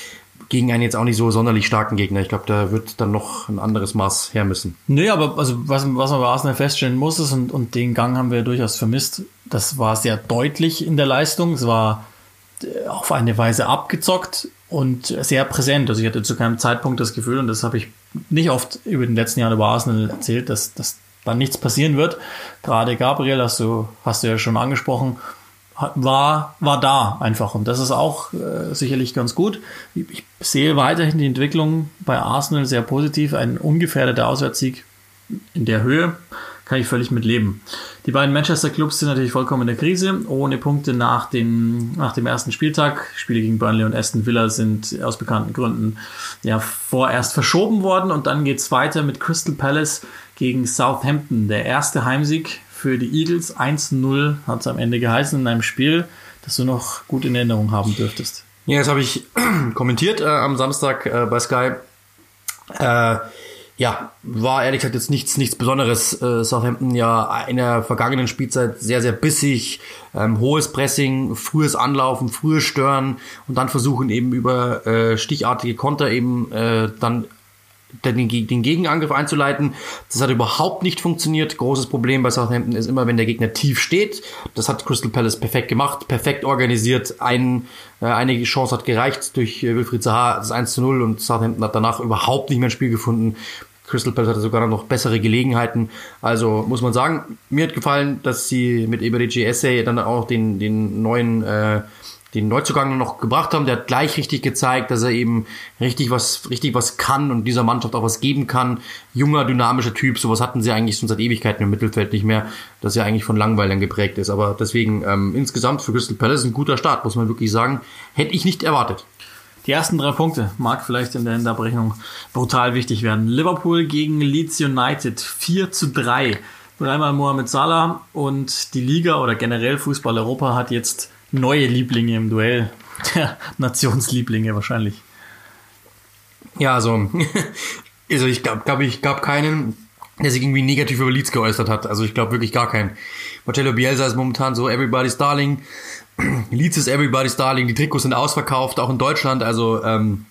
gegen einen jetzt auch nicht so sonderlich starken Gegner. Ich glaube, da wird dann noch ein anderes Maß her müssen. Nee, aber also was, was man bei Arsenal feststellen muss, ist, und, und den Gang haben wir durchaus vermisst, das war sehr deutlich in der Leistung. Es war äh, auf eine Weise abgezockt und sehr präsent. Also ich hatte zu keinem Zeitpunkt das Gefühl, und das habe ich nicht oft über den letzten Jahren über Arsenal erzählt, dass, dass dann nichts passieren wird. Gerade Gabriel hast du, hast du ja schon angesprochen, war, war da einfach. Und das ist auch äh, sicherlich ganz gut. Ich sehe weiterhin die Entwicklung bei Arsenal sehr positiv. Ein ungefährdeter Auswärtssieg in der Höhe kann ich völlig mit leben. Die beiden Manchester Clubs sind natürlich vollkommen in der Krise. Ohne Punkte nach dem, nach dem ersten Spieltag. Spiele gegen Burnley und Aston Villa sind aus bekannten Gründen ja vorerst verschoben worden. Und dann geht's weiter mit Crystal Palace gegen Southampton. Der erste Heimsieg für die Eagles. 1-0 hat es am Ende geheißen in einem Spiel, das du noch gut in Erinnerung haben dürftest. Ja, das habe ich kommentiert äh, am Samstag äh, bei Sky. Äh, ja, war ehrlich gesagt jetzt nichts, nichts Besonderes. Äh, Southampton ja in der vergangenen Spielzeit sehr, sehr bissig, ähm, hohes Pressing, frühes Anlaufen, frühes Stören und dann versuchen eben über äh, stichartige Konter eben äh, dann den, den Gegenangriff einzuleiten. Das hat überhaupt nicht funktioniert. Großes Problem bei Southampton ist immer, wenn der Gegner tief steht. Das hat Crystal Palace perfekt gemacht, perfekt organisiert. Ein, äh, eine Chance hat gereicht durch äh, Wilfried Zaha, das 1 zu 0 und Southampton hat danach überhaupt nicht mehr ein Spiel gefunden. Crystal Palace hatte sogar noch bessere Gelegenheiten. Also muss man sagen, mir hat gefallen, dass sie mit Eberici Essay dann auch den, den neuen äh, den Neuzugang noch gebracht haben, der hat gleich richtig gezeigt, dass er eben richtig was, richtig was kann und dieser Mannschaft auch was geben kann. Junger, dynamischer Typ, sowas hatten sie eigentlich schon seit Ewigkeiten im Mittelfeld nicht mehr, dass er eigentlich von Langweilern geprägt ist. Aber deswegen ähm, insgesamt für Crystal Palace ein guter Start, muss man wirklich sagen. Hätte ich nicht erwartet. Die ersten drei Punkte mag vielleicht in der Unterbrechung brutal wichtig werden. Liverpool gegen Leeds United 4 zu 3. Dreimal Mohamed Salah und die Liga oder generell Fußball Europa hat jetzt neue Lieblinge im Duell. Der Nationslieblinge wahrscheinlich. Ja, also, also ich glaube, glaub, ich gab keinen, der sich irgendwie negativ über Leeds geäußert hat. Also ich glaube wirklich gar keinen. Marcello Bielsa ist momentan so Everybody's Darling. Leeds ist Everybody's Darling. Die Trikots sind ausverkauft, auch in Deutschland. Also ähm,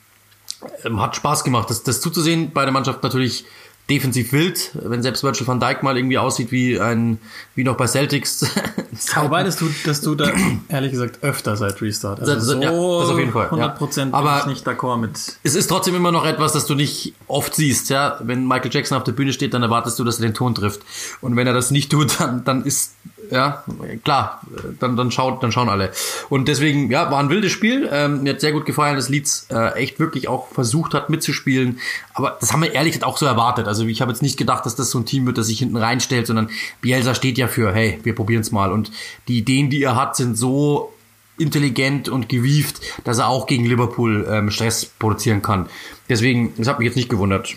hat Spaß gemacht, das, das zuzusehen. Bei der Mannschaft natürlich defensiv wild, wenn selbst Virgil van Dijk mal irgendwie aussieht wie ein, wie noch bei Celtics. Wobei, das tut, das tut er ehrlich gesagt öfter seit Restart. Also so ja, das auf jeden Fall. 100 Prozent ja. Aber ich nicht d'accord mit. Es ist trotzdem immer noch etwas, das du nicht oft siehst, ja. Wenn Michael Jackson auf der Bühne steht, dann erwartest du, dass er den Ton trifft. Und wenn er das nicht tut, dann, dann ist ja, klar, dann, dann, schaut, dann schauen alle. Und deswegen, ja, war ein wildes Spiel. Ähm, mir hat sehr gut gefallen, dass Leeds äh, echt wirklich auch versucht hat mitzuspielen. Aber das haben wir ehrlich gesagt auch so erwartet. Also ich habe jetzt nicht gedacht, dass das so ein Team wird, das sich hinten reinstellt, sondern Bielsa steht ja für, hey, wir probieren es mal. Und die Ideen, die er hat, sind so intelligent und gewieft, dass er auch gegen Liverpool ähm, Stress produzieren kann. Deswegen, das hat mich jetzt nicht gewundert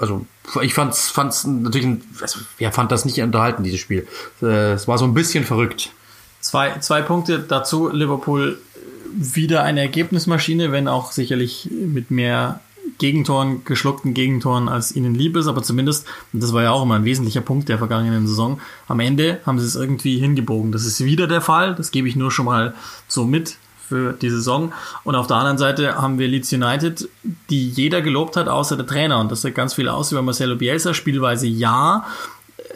also ich fand's, fand's natürlich, ein, also, wer fand das nicht unterhalten, dieses Spiel. Äh, es war so ein bisschen verrückt. Zwei, zwei Punkte dazu. Liverpool wieder eine Ergebnismaschine, wenn auch sicherlich mit mehr Gegentoren, geschluckten Gegentoren, als ihnen lieb ist, aber zumindest, und das war ja auch immer ein wesentlicher Punkt der vergangenen Saison, am Ende haben sie es irgendwie hingebogen. Das ist wieder der Fall, das gebe ich nur schon mal so mit für die Saison. Und auf der anderen Seite haben wir Leeds United, die jeder gelobt hat, außer der Trainer. Und das sagt ganz viel aus über Marcelo Bielsa. Spielweise ja.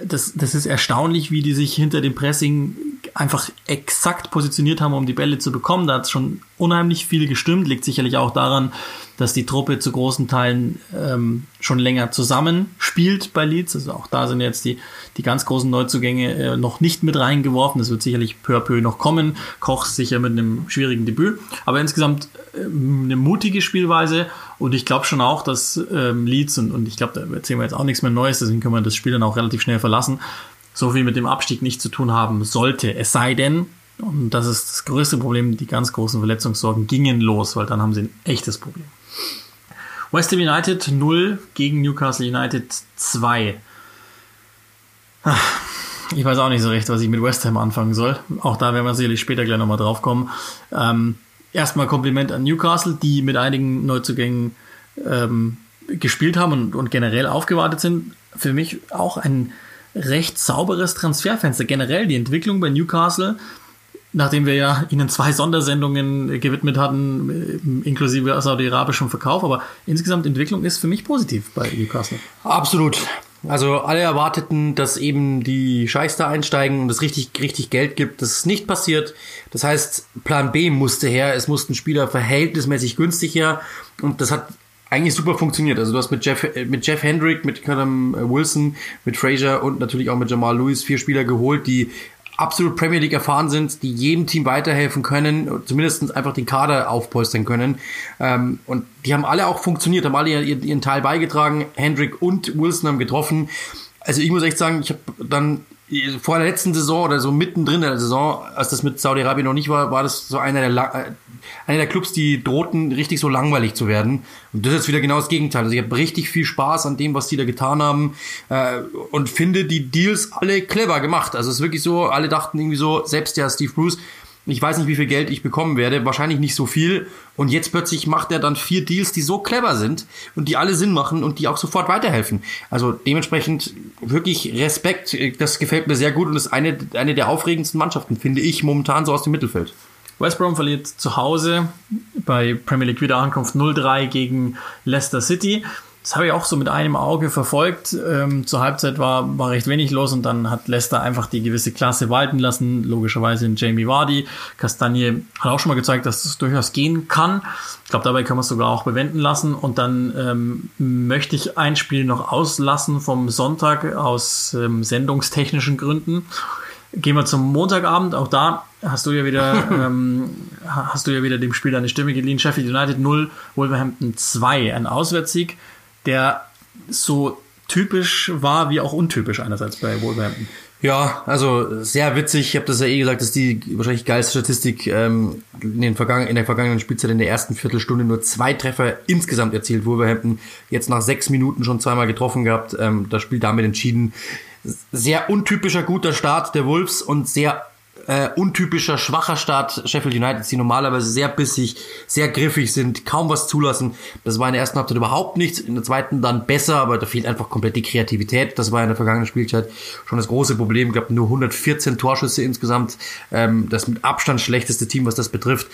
Das, das ist erstaunlich, wie die sich hinter dem Pressing einfach exakt positioniert haben, um die Bälle zu bekommen. Da hat es schon unheimlich viel gestimmt. Liegt sicherlich auch daran, dass die Truppe zu großen Teilen ähm, schon länger zusammen spielt bei Leeds. Also auch da sind jetzt die, die ganz großen Neuzugänge äh, noch nicht mit reingeworfen. Das wird sicherlich peu à peu noch kommen. Koch sicher mit einem schwierigen Debüt. Aber insgesamt äh, eine mutige Spielweise. Und ich glaube schon auch, dass ähm, Leeds, und, und ich glaube, da erzählen wir jetzt auch nichts mehr Neues, deswegen können wir das Spiel dann auch relativ schnell verlassen, so viel mit dem Abstieg nicht zu tun haben sollte. Es sei denn, und das ist das größte Problem, die ganz großen Verletzungssorgen gingen los, weil dann haben sie ein echtes Problem. West Ham United 0 gegen Newcastle United 2. Ich weiß auch nicht so recht, was ich mit West Ham anfangen soll. Auch da werden wir sicherlich später gleich nochmal drauf kommen. Ähm, erstmal Kompliment an Newcastle, die mit einigen Neuzugängen ähm, gespielt haben und, und generell aufgewartet sind. Für mich auch ein recht sauberes Transferfenster. Generell die Entwicklung bei Newcastle nachdem wir ja Ihnen zwei Sondersendungen gewidmet hatten, inklusive saudi-arabischem Verkauf. Aber insgesamt Entwicklung ist für mich positiv bei Newcastle. Absolut. Also alle erwarteten, dass eben die Scheichs da einsteigen und es richtig, richtig Geld gibt. Das ist nicht passiert. Das heißt, Plan B musste her. Es mussten Spieler verhältnismäßig günstig her. Und das hat eigentlich super funktioniert. Also du hast mit Jeff, mit Jeff Hendrick, mit Callum Wilson, mit Fraser und natürlich auch mit Jamal Lewis vier Spieler geholt, die absolut Premier League erfahren sind, die jedem Team weiterhelfen können, zumindest einfach den Kader aufpolstern können. Ähm, und die haben alle auch funktioniert, haben alle ihren Teil beigetragen. Hendrick und Wilson haben getroffen. Also ich muss echt sagen, ich habe dann vor der letzten Saison oder so mittendrin in der Saison, als das mit Saudi-Arabien noch nicht war, war das so einer der, äh, einer der Clubs, die drohten, richtig so langweilig zu werden. Und das ist wieder genau das Gegenteil. Also ich habe richtig viel Spaß an dem, was die da getan haben äh, und finde die Deals alle clever gemacht. Also es ist wirklich so, alle dachten irgendwie so, selbst der Steve Bruce, ich weiß nicht, wie viel Geld ich bekommen werde, wahrscheinlich nicht so viel. Und jetzt plötzlich macht er dann vier Deals, die so clever sind und die alle Sinn machen und die auch sofort weiterhelfen. Also dementsprechend wirklich Respekt. Das gefällt mir sehr gut und ist eine, eine der aufregendsten Mannschaften, finde ich, momentan so aus dem Mittelfeld. West Brom verliert zu Hause bei Premier League Wiederankunft 0-3 gegen Leicester City. Das habe ich auch so mit einem Auge verfolgt. Ähm, zur Halbzeit war, war recht wenig los und dann hat Leicester einfach die gewisse Klasse walten lassen. Logischerweise in Jamie Vardy. Castagne hat auch schon mal gezeigt, dass das durchaus gehen kann. Ich glaube, dabei kann man es sogar auch bewenden lassen. Und dann ähm, möchte ich ein Spiel noch auslassen vom Sonntag aus ähm, sendungstechnischen Gründen. Gehen wir zum Montagabend. Auch da hast du ja wieder, ähm, hast du ja wieder dem Spiel deine Stimme geliehen. Sheffield United 0, Wolverhampton 2. Ein Auswärtssieg der so typisch war wie auch untypisch einerseits bei Wolverhampton. Ja, also sehr witzig. Ich habe das ja eh gesagt, dass die wahrscheinlich geilste Statistik ähm, in, den vergangen, in der vergangenen Spielzeit in der ersten Viertelstunde nur zwei Treffer insgesamt erzielt. Wolverhampton jetzt nach sechs Minuten schon zweimal getroffen gehabt. Ähm, das Spiel damit entschieden. Sehr untypischer guter Start der Wolves und sehr äh, untypischer, schwacher Start Sheffield United, die normalerweise sehr bissig, sehr griffig sind, kaum was zulassen. Das war in der ersten Halbzeit überhaupt nichts, in der zweiten dann besser, aber da fehlt einfach komplett die Kreativität. Das war in der vergangenen Spielzeit schon das große Problem. Ich glaube, nur 114 Torschüsse insgesamt. Ähm, das mit Abstand schlechteste Team, was das betrifft.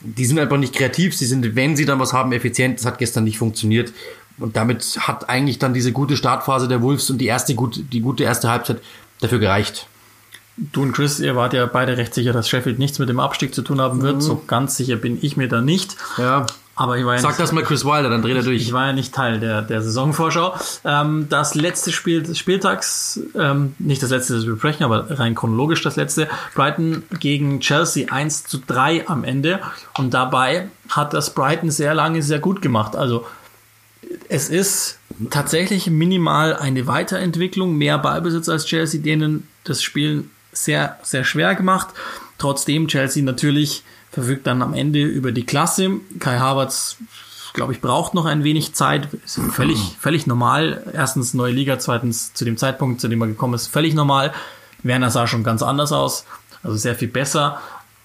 Die sind einfach nicht kreativ, sie sind, wenn sie dann was haben, effizient. Das hat gestern nicht funktioniert. Und damit hat eigentlich dann diese gute Startphase der Wolves und die erste gute, die gute erste Halbzeit dafür gereicht. Du und Chris, ihr wart ja beide recht sicher, dass Sheffield nichts mit dem Abstieg zu tun haben wird. Mhm. So ganz sicher bin ich mir da nicht. Ja. Aber ich war ja Sag nicht, das mal Chris Wilder, dann dreht er durch. Ich war ja nicht Teil der, der Saisonvorschau. Ähm, das letzte Spiel des Spieltags, ähm, nicht das letzte, das wir besprechen, aber rein chronologisch das letzte, Brighton gegen Chelsea 1 zu 3 am Ende. Und dabei hat das Brighton sehr lange sehr gut gemacht. Also es ist tatsächlich minimal eine Weiterentwicklung, mehr Ballbesitz als Chelsea, denen das Spiel sehr, sehr schwer gemacht. Trotzdem, Chelsea natürlich verfügt dann am Ende über die Klasse. Kai Havertz, glaube ich, braucht noch ein wenig Zeit. Ist völlig, völlig normal. Erstens neue Liga, zweitens zu dem Zeitpunkt, zu dem er gekommen ist, völlig normal. Werner sah schon ganz anders aus, also sehr viel besser.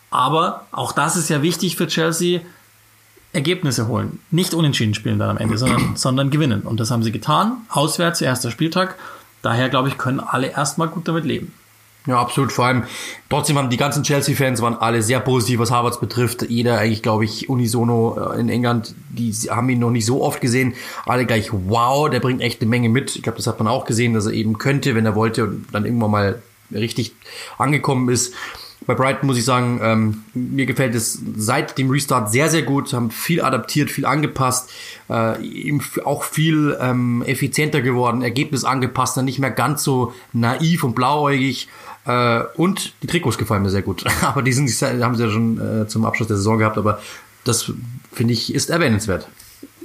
Aber auch das ist ja wichtig für Chelsea. Ergebnisse holen. Nicht unentschieden spielen dann am Ende, sondern, sondern gewinnen. Und das haben sie getan. Auswärts, erster Spieltag. Daher, glaube ich, können alle erstmal gut damit leben. Ja, absolut. Vor allem, trotzdem haben die ganzen Chelsea-Fans waren alle sehr positiv, was Harvards betrifft. Jeder eigentlich, glaube ich, unisono äh, in England, die haben ihn noch nicht so oft gesehen. Alle gleich, wow, der bringt echt eine Menge mit. Ich glaube, das hat man auch gesehen, dass er eben könnte, wenn er wollte und dann irgendwann mal richtig angekommen ist. Bei Brighton muss ich sagen, ähm, mir gefällt es seit dem Restart sehr, sehr gut, haben viel adaptiert, viel angepasst, äh, auch viel ähm, effizienter geworden, Ergebnis angepasst, dann nicht mehr ganz so naiv und blauäugig. Äh, und die Trikots gefallen mir sehr gut. aber die sind, haben sie ja schon äh, zum Abschluss der Saison gehabt, aber das finde ich ist erwähnenswert.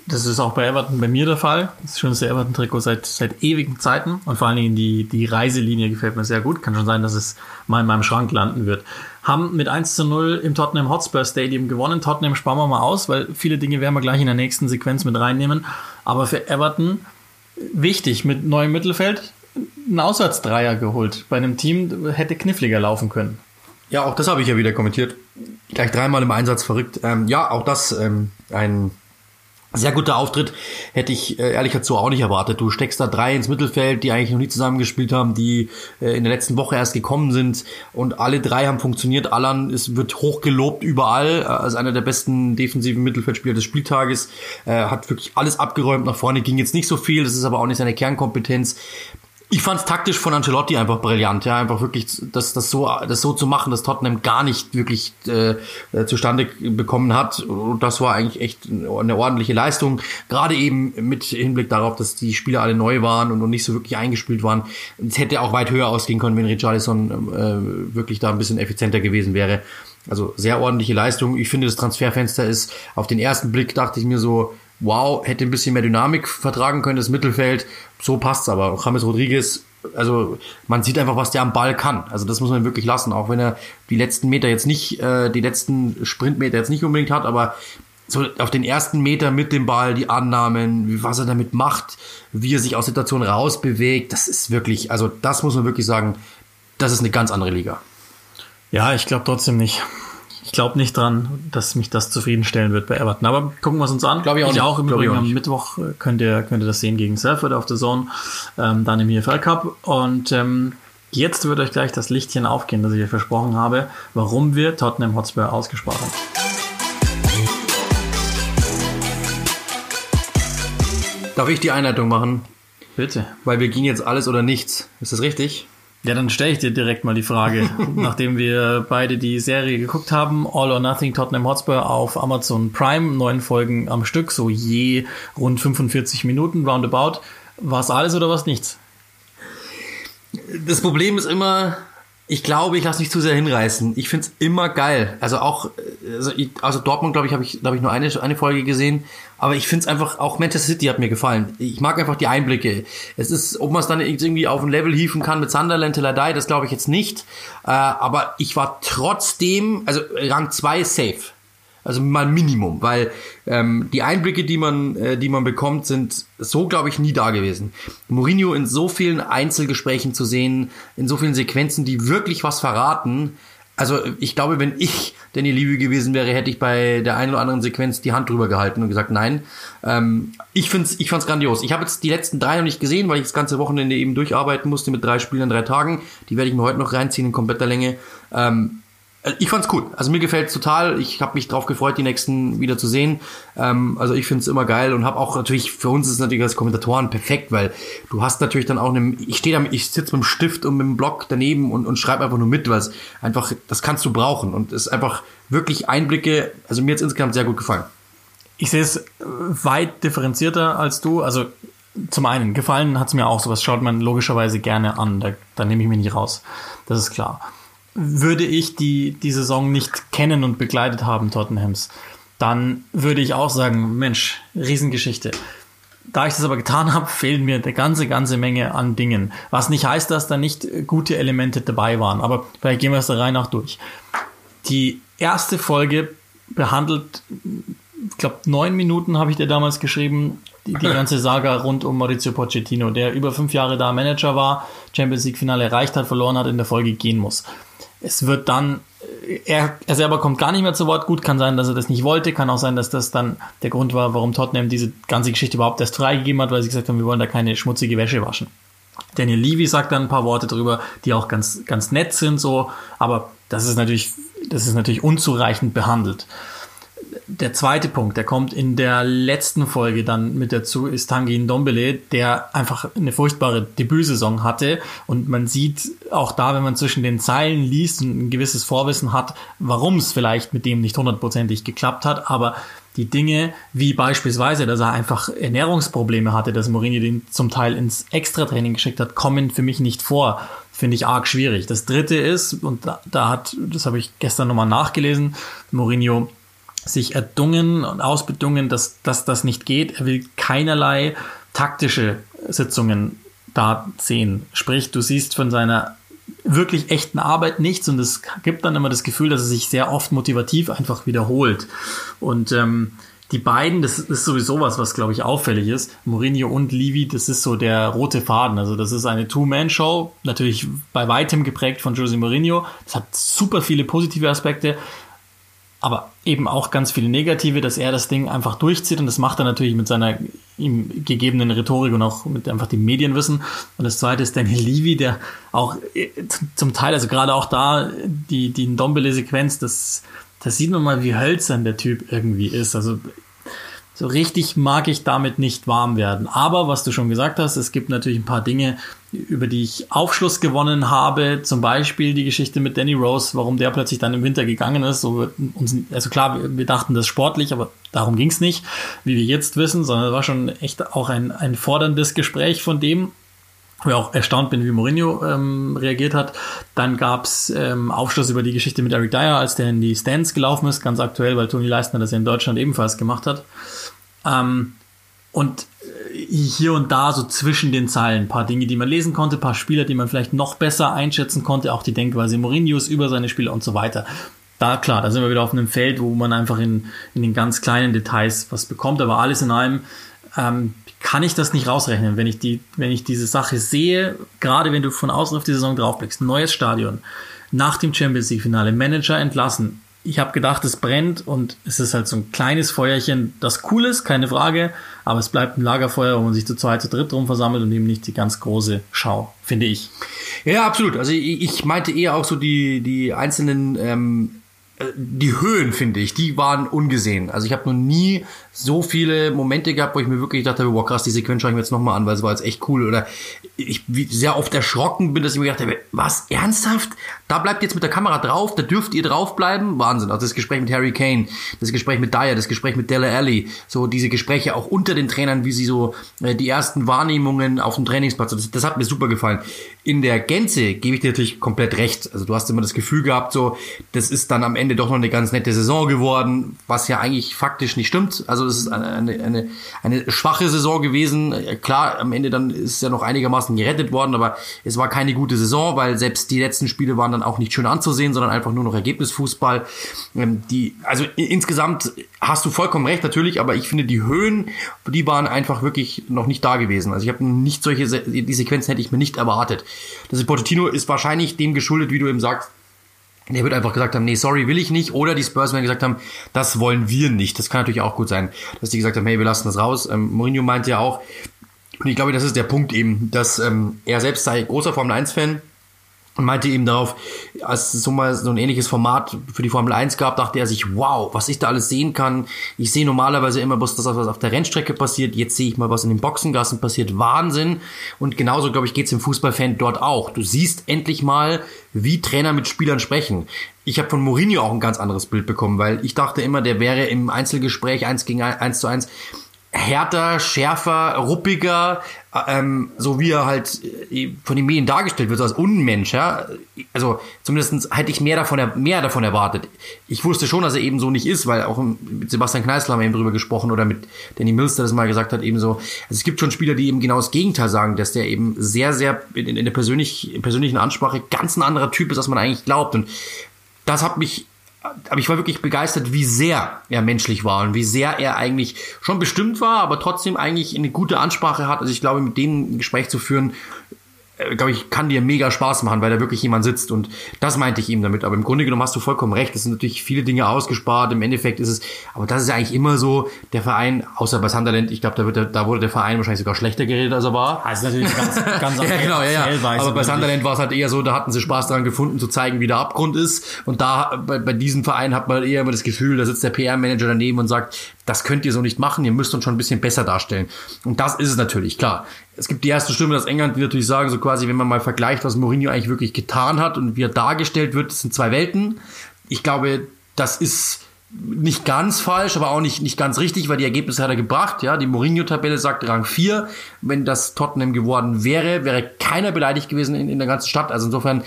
Das ist auch bei Everton bei mir der Fall. Das schönste Everton-Trikot seit, seit ewigen Zeiten. Und vor allen Dingen die, die Reiselinie gefällt mir sehr gut. Kann schon sein, dass es mal in meinem Schrank landen wird. Haben mit 1 zu 0 im Tottenham Hotspur Stadium gewonnen. Tottenham sparen wir mal aus, weil viele Dinge werden wir gleich in der nächsten Sequenz mit reinnehmen. Aber für Everton wichtig mit neuem Mittelfeld einen Auswärtsdreier geholt. Bei einem Team hätte kniffliger laufen können. Ja, auch das habe ich ja wieder kommentiert. Gleich dreimal im Einsatz verrückt. Ähm, ja, auch das ähm, ein Sehr guter Auftritt, hätte ich äh, ehrlich so auch nicht erwartet. Du steckst da drei ins Mittelfeld, die eigentlich noch nie zusammengespielt haben, die äh, in der letzten Woche erst gekommen sind und alle drei haben funktioniert. Alan ist, wird hoch gelobt überall äh, als einer der besten defensiven Mittelfeldspieler des Spieltages. Äh, hat wirklich alles abgeräumt nach vorne, ging jetzt nicht so viel, das ist aber auch nicht seine Kernkompetenz. Ich fand es taktisch von Ancelotti einfach brillant, ja, einfach wirklich das, das, so, das so zu machen, dass Tottenham gar nicht wirklich äh, zustande bekommen hat. Und das war eigentlich echt eine ordentliche Leistung, gerade eben mit Hinblick darauf, dass die Spieler alle neu waren und noch nicht so wirklich eingespielt waren. Es hätte auch weit höher ausgehen können, wenn Richarlison äh, wirklich da ein bisschen effizienter gewesen wäre. Also sehr ordentliche Leistung. Ich finde, das Transferfenster ist auf den ersten Blick, dachte ich mir so, wow, hätte ein bisschen mehr Dynamik vertragen können, das Mittelfeld. So passt's aber. James Rodriguez, also man sieht einfach, was der am Ball kann. Also das muss man wirklich lassen, auch wenn er die letzten Meter jetzt nicht, äh, die letzten Sprintmeter jetzt nicht unbedingt hat, aber so auf den ersten Meter mit dem Ball, die Annahmen, was er damit macht, wie er sich aus Situationen rausbewegt, das ist wirklich, also das muss man wirklich sagen, das ist eine ganz andere Liga. Ja, ich glaube trotzdem nicht. Ich glaube nicht dran, dass mich das zufriedenstellen wird bei Everton. Aber gucken wir es uns an. Glaube ich auch ich nicht. auch. Im Übrigen am. Mittwoch äh, könnt ihr, könnt ihr das sehen gegen Salford auf der Zone, ähm, dann im EFL Cup. Und ähm, jetzt wird euch gleich das Lichtchen aufgehen, das ich euch versprochen habe, warum wir Tottenham Hotspur ausgespart haben. Darf ich die Einleitung machen? Bitte. Weil wir gehen jetzt alles oder nichts. Ist das richtig? Ja, dann stelle ich dir direkt mal die Frage, nachdem wir beide die Serie geguckt haben, All or Nothing Tottenham Hotspur auf Amazon Prime, neun Folgen am Stück, so je rund 45 Minuten roundabout. War es alles oder was nichts? Das Problem ist immer, ich glaube, ich lasse mich zu sehr hinreißen. Ich find's immer geil. Also auch, also, ich, also Dortmund, glaube ich, habe ich, glaube ich, nur eine, eine Folge gesehen. Aber ich find's einfach, auch Manchester City hat mir gefallen. Ich mag einfach die Einblicke. Es ist, ob man es dann irgendwie auf ein Level hieven kann mit Sunderland Till I Die, das glaube ich jetzt nicht. Äh, aber ich war trotzdem, also Rang 2 safe. Also mal Minimum, weil ähm, die Einblicke, die man, äh, die man bekommt, sind so, glaube ich, nie da gewesen. Mourinho in so vielen Einzelgesprächen zu sehen, in so vielen Sequenzen, die wirklich was verraten. Also ich glaube, wenn ich Danny Levy gewesen wäre, hätte ich bei der einen oder anderen Sequenz die Hand drüber gehalten und gesagt, nein. Ähm, ich find's, ich fand's grandios. Ich habe jetzt die letzten drei noch nicht gesehen, weil ich das ganze Wochenende eben durcharbeiten musste mit drei Spielen in drei Tagen. Die werde ich mir heute noch reinziehen in kompletter Länge. Ähm, ich fand's cool. Also mir gefällt's total. Ich habe mich drauf gefreut, die nächsten wieder zu sehen. Ähm, also ich find's immer geil und habe auch natürlich für uns ist es natürlich als Kommentatoren perfekt, weil du hast natürlich dann auch eine. Ich stehe da, ich sitze mit dem Stift und mit dem Block daneben und, und schreibe einfach nur mit, weil einfach das kannst du brauchen und es ist einfach wirklich Einblicke. Also mir hat's insgesamt sehr gut gefallen. Ich sehe es weit differenzierter als du. Also zum einen, gefallen hat's mir auch, sowas schaut man logischerweise gerne an. Da, da nehme ich mich nicht raus. Das ist klar. Würde ich die, die Saison nicht kennen und begleitet haben, Tottenhams, dann würde ich auch sagen, Mensch, Riesengeschichte. Da ich das aber getan habe, fehlen mir eine ganze, ganze Menge an Dingen. Was nicht heißt, dass da nicht gute Elemente dabei waren. Aber vielleicht gehen wir es da rein auch durch. Die erste Folge behandelt, ich glaube, neun Minuten habe ich dir damals geschrieben, die, die ganze Saga rund um Maurizio Pochettino, der über fünf Jahre da Manager war, Champions League Finale erreicht hat, verloren hat, in der Folge gehen muss. Es wird dann, er, er selber kommt gar nicht mehr zu Wort. Gut, kann sein, dass er das nicht wollte, kann auch sein, dass das dann der Grund war, warum Tottenham diese ganze Geschichte überhaupt erst freigegeben hat, weil sie gesagt haben, wir wollen da keine schmutzige Wäsche waschen. Daniel Levy sagt dann ein paar Worte drüber, die auch ganz, ganz nett sind, so, aber das ist natürlich, das ist natürlich unzureichend behandelt. Der zweite Punkt, der kommt in der letzten Folge dann mit dazu, ist Tanguy Ndombele, der einfach eine furchtbare Debütsaison hatte und man sieht auch da, wenn man zwischen den Zeilen liest und ein gewisses Vorwissen hat, warum es vielleicht mit dem nicht hundertprozentig geklappt hat, aber die Dinge, wie beispielsweise, dass er einfach Ernährungsprobleme hatte, dass Mourinho den zum Teil ins Extratraining geschickt hat, kommen für mich nicht vor. Finde ich arg schwierig. Das dritte ist, und da, da hat, das habe ich gestern nochmal nachgelesen, Mourinho sich erdungen und ausbedungen, dass, dass das nicht geht. Er will keinerlei taktische Sitzungen da sehen. Sprich, du siehst von seiner wirklich echten Arbeit nichts und es gibt dann immer das Gefühl, dass er sich sehr oft motivativ einfach wiederholt. Und ähm, die beiden, das ist sowieso was, was glaube ich auffällig ist. Mourinho und Levy, das ist so der rote Faden. Also das ist eine Two-Man-Show, natürlich bei weitem geprägt von Jose Mourinho. Das hat super viele positive Aspekte, aber eben auch ganz viele negative, dass er das Ding einfach durchzieht und das macht er natürlich mit seiner ihm gegebenen Rhetorik und auch mit einfach dem Medienwissen. Und das zweite ist Daniel Levy, der auch äh, zum Teil, also gerade auch da die, die Ndombele-Sequenz, das, das sieht man mal, wie hölzern der Typ irgendwie ist. Also so richtig mag ich damit nicht warm werden. Aber was du schon gesagt hast, es gibt natürlich ein paar Dinge, über die ich Aufschluss gewonnen habe. Zum Beispiel die Geschichte mit Danny Rose, warum der plötzlich dann im Winter gegangen ist. So, also klar, wir dachten das sportlich, aber darum ging es nicht, wie wir jetzt wissen, sondern es war schon echt auch ein, ein forderndes Gespräch von dem wo ich auch erstaunt bin, wie Mourinho ähm, reagiert hat. Dann gab's ähm, Aufschluss über die Geschichte mit Eric Dyer, als der in die Stands gelaufen ist, ganz aktuell, weil Toni Leistner das ja in Deutschland ebenfalls gemacht hat. Ähm, und äh, hier und da so zwischen den Zeilen ein paar Dinge, die man lesen konnte, ein paar Spieler, die man vielleicht noch besser einschätzen konnte, auch die Denkweise Mourinhos über seine Spieler und so weiter. Da klar, da sind wir wieder auf einem Feld, wo man einfach in, in den ganz kleinen Details was bekommt, aber alles in allem ähm, kann ich das nicht rausrechnen, wenn ich die, wenn ich diese Sache sehe, gerade wenn du von außen auf die Saison draufblickst, neues Stadion, nach dem Champions League Finale, Manager entlassen. Ich habe gedacht, es brennt und es ist halt so ein kleines Feuerchen, das cool ist, keine Frage, aber es bleibt ein Lagerfeuer, wo man sich zu zweit, zu dritt drum versammelt und eben nicht die ganz große Schau, finde ich. Ja, absolut. Also ich, ich meinte eher auch so die, die einzelnen ähm, äh, die Höhen, finde ich, die waren ungesehen. Also ich habe noch nie so viele Momente gehabt, wo ich mir wirklich dachte, wow krass, die Sequenz schaue ich mir jetzt nochmal an, weil es war jetzt echt cool. Oder ich sehr oft erschrocken bin, dass ich mir gedacht habe, was, ernsthaft? Da bleibt jetzt mit der Kamera drauf, da dürft ihr draufbleiben? Wahnsinn. Also das Gespräch mit Harry Kane, das Gespräch mit Dyer, das Gespräch mit Della Alley, so diese Gespräche auch unter den Trainern, wie sie so äh, die ersten Wahrnehmungen auf dem Trainingsplatz, das, das hat mir super gefallen. In der Gänze gebe ich dir natürlich komplett recht. Also du hast immer das Gefühl gehabt, so, das ist dann am Ende doch noch eine ganz nette Saison geworden, was ja eigentlich faktisch nicht stimmt. Also es ist eine, eine, eine, schwache Saison gewesen. Klar, am Ende dann ist ja noch einigermaßen gerettet worden, aber es war keine gute Saison, weil selbst die letzten Spiele waren dann auch nicht schön anzusehen, sondern einfach nur noch Ergebnisfußball. Ähm, die, also insgesamt hast du vollkommen recht, natürlich, aber ich finde, die Höhen, die waren einfach wirklich noch nicht da gewesen. Also ich habe nicht solche, die Sequenzen hätte ich mir nicht erwartet. Das Pochettino ist wahrscheinlich dem geschuldet, wie du eben sagst, der wird einfach gesagt haben, nee, sorry, will ich nicht. Oder die Spurs werden gesagt haben, das wollen wir nicht. Das kann natürlich auch gut sein, dass die gesagt haben, hey, wir lassen das raus. Ähm, Mourinho meinte ja auch, und ich glaube, das ist der Punkt eben, dass ähm, er selbst sei großer Formel 1-Fan und meinte eben darauf, als es so mal so ein ähnliches Format für die Formel 1 gab, dachte er sich, wow, was ich da alles sehen kann. Ich sehe normalerweise immer bloß das, was auf der Rennstrecke passiert. Jetzt sehe ich mal, was in den Boxengassen passiert. Wahnsinn. Und genauso, glaube ich, geht's dem Fußballfan dort auch. Du siehst endlich mal, wie Trainer mit Spielern sprechen. Ich habe von Mourinho auch ein ganz anderes Bild bekommen, weil ich dachte immer, der wäre im Einzelgespräch eins gegen eins zu eins härter, schärfer, ruppiger, ähm, so wie er halt äh, von den Medien dargestellt wird, so als Unmensch, ja. Also zumindest hätte ich mehr davon, mehr davon erwartet. Ich wusste schon, dass er eben so nicht ist, weil auch mit Sebastian Kneißler haben wir eben drüber gesprochen oder mit Danny Mills, der das mal gesagt hat, eben so. Also es gibt schon Spieler, die eben genau das Gegenteil sagen, dass der eben sehr, sehr in, in der persönlich, persönlichen Ansprache ganz ein anderer Typ ist, als man eigentlich glaubt. Und das hat mich aber ich war wirklich begeistert, wie sehr er menschlich war und wie sehr er eigentlich schon bestimmt war, aber trotzdem eigentlich eine gute Ansprache hat. Also ich glaube, mit dem ein Gespräch zu führen, glaube ich, kann dir mega Spaß machen, weil da wirklich jemand sitzt. Und das meinte ich ihm damit. Aber im Grunde genommen hast du vollkommen recht. Es sind natürlich viele Dinge ausgespart. Im Endeffekt ist es, aber das ist ja eigentlich immer so, der Verein, außer bei Sunderland, ich glaube, da, wird da wurde der Verein wahrscheinlich sogar schlechter geredet, als er war. Das ist natürlich ganz, ganz ja, genau, ja, ja. Aber bei Sunderland war es halt eher so, da hatten sie Spaß daran gefunden, zu zeigen, wie der Abgrund ist. Und da, bei, bei diesem Verein hat man eher immer das Gefühl, da sitzt der PR-Manager daneben und sagt, das könnt ihr so nicht machen, ihr müsst uns schon ein bisschen besser darstellen. Und das ist es natürlich, klar es gibt die erste Stimme aus England, die natürlich sagen, so quasi, wenn man mal vergleicht, was Mourinho eigentlich wirklich getan hat und wie er dargestellt wird, das sind zwei Welten. Ich glaube, das ist nicht ganz falsch, aber auch nicht, nicht ganz richtig, weil die Ergebnisse hat er gebracht. Ja, die Mourinho-Tabelle sagt Rang 4. Wenn das Tottenham geworden wäre, wäre keiner beleidigt gewesen in, in der ganzen Stadt. Also insofern,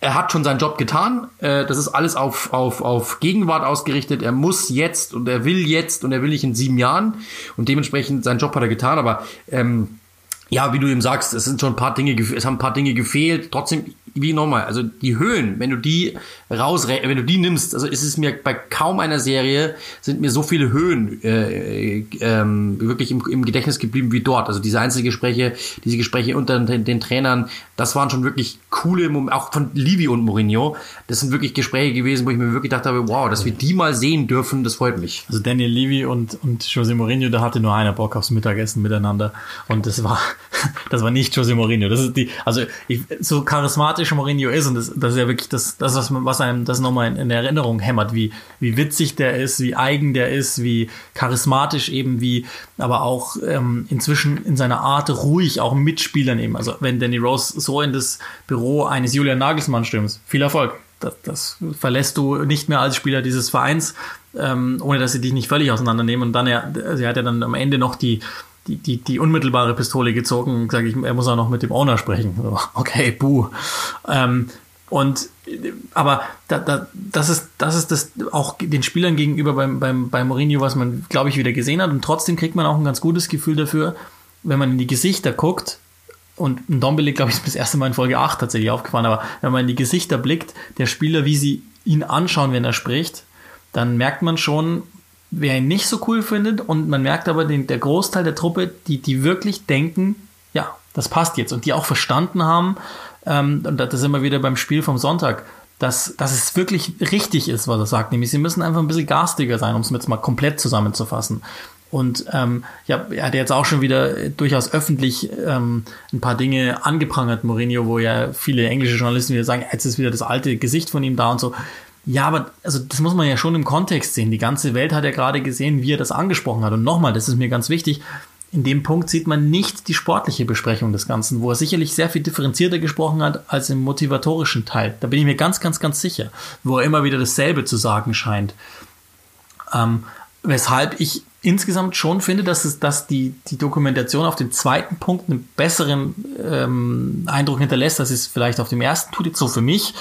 er hat schon seinen Job getan. Äh, das ist alles auf, auf, auf Gegenwart ausgerichtet. Er muss jetzt und er will jetzt und er will nicht in sieben Jahren. Und dementsprechend seinen Job hat er getan. Aber ähm, ja, wie du eben sagst, es sind schon ein paar Dinge, es haben ein paar Dinge gefehlt. Trotzdem, wie nochmal, also die Höhen, wenn du die raus, wenn du die nimmst, also ist es mir bei kaum einer Serie sind mir so viele Höhen äh, ähm, wirklich im, im Gedächtnis geblieben wie dort. Also diese Einzelgespräche, diese Gespräche unter den, den Trainern, das waren schon wirklich coole Momente, auch von Livi und Mourinho. Das sind wirklich Gespräche gewesen, wo ich mir wirklich gedacht habe, wow, dass wir die mal sehen dürfen, das freut mich. Also Daniel Levy und, und Jose Mourinho, da hatte nur einer Bock aufs Mittagessen miteinander. Und das war, das war nicht Jose Mourinho. Das ist die, also ich, so charismatisch Mourinho ist und das, das ist ja wirklich das, das was, was einem das nochmal in, in Erinnerung hämmert, wie, wie witzig der ist, wie eigen der ist, wie charismatisch eben, wie, aber auch ähm, inzwischen in seiner Art ruhig auch Mitspielern eben. Also wenn Danny Rose so in das Büro eines Julian Nagelsmann stimmst, viel Erfolg. Das, das verlässt du nicht mehr als Spieler dieses Vereins, ähm, ohne dass sie dich nicht völlig auseinandernehmen. Und dann, er, sie hat ja dann am Ende noch die, die, die, die unmittelbare Pistole gezogen, sage ich, er muss auch noch mit dem Owner sprechen. Okay, buh. Ähm, und aber da, da, das ist das ist das auch den Spielern gegenüber beim, beim, bei Mourinho, was man, glaube ich, wieder gesehen hat. Und trotzdem kriegt man auch ein ganz gutes Gefühl dafür, wenn man in die Gesichter guckt. Und ein Dombele, glaube ich, ist das erste Mal in Folge 8 tatsächlich aufgefallen, aber wenn man in die Gesichter blickt, der Spieler, wie sie ihn anschauen, wenn er spricht, dann merkt man schon, wer ihn nicht so cool findet. Und man merkt aber den, der Großteil der Truppe, die, die wirklich denken, ja, das passt jetzt. Und die auch verstanden haben, ähm, und das ist immer wieder beim Spiel vom Sonntag, dass, dass es wirklich richtig ist, was er sagt. Nämlich, sie müssen einfach ein bisschen garstiger sein, um es jetzt mal komplett zusammenzufassen. Und ähm, ja, er hat jetzt auch schon wieder durchaus öffentlich ähm, ein paar Dinge angeprangert, Mourinho, wo ja viele englische Journalisten wieder sagen, jetzt ist wieder das alte Gesicht von ihm da und so. Ja, aber also das muss man ja schon im Kontext sehen. Die ganze Welt hat ja gerade gesehen, wie er das angesprochen hat. Und nochmal, das ist mir ganz wichtig, in dem Punkt sieht man nicht die sportliche Besprechung des Ganzen, wo er sicherlich sehr viel differenzierter gesprochen hat als im motivatorischen Teil. Da bin ich mir ganz, ganz, ganz sicher, wo er immer wieder dasselbe zu sagen scheint. Ähm, weshalb ich insgesamt schon finde, dass es, dass die, die Dokumentation auf den zweiten Punkt einen besseren ähm, Eindruck hinterlässt, als es vielleicht auf dem ersten tut, jetzt so für mich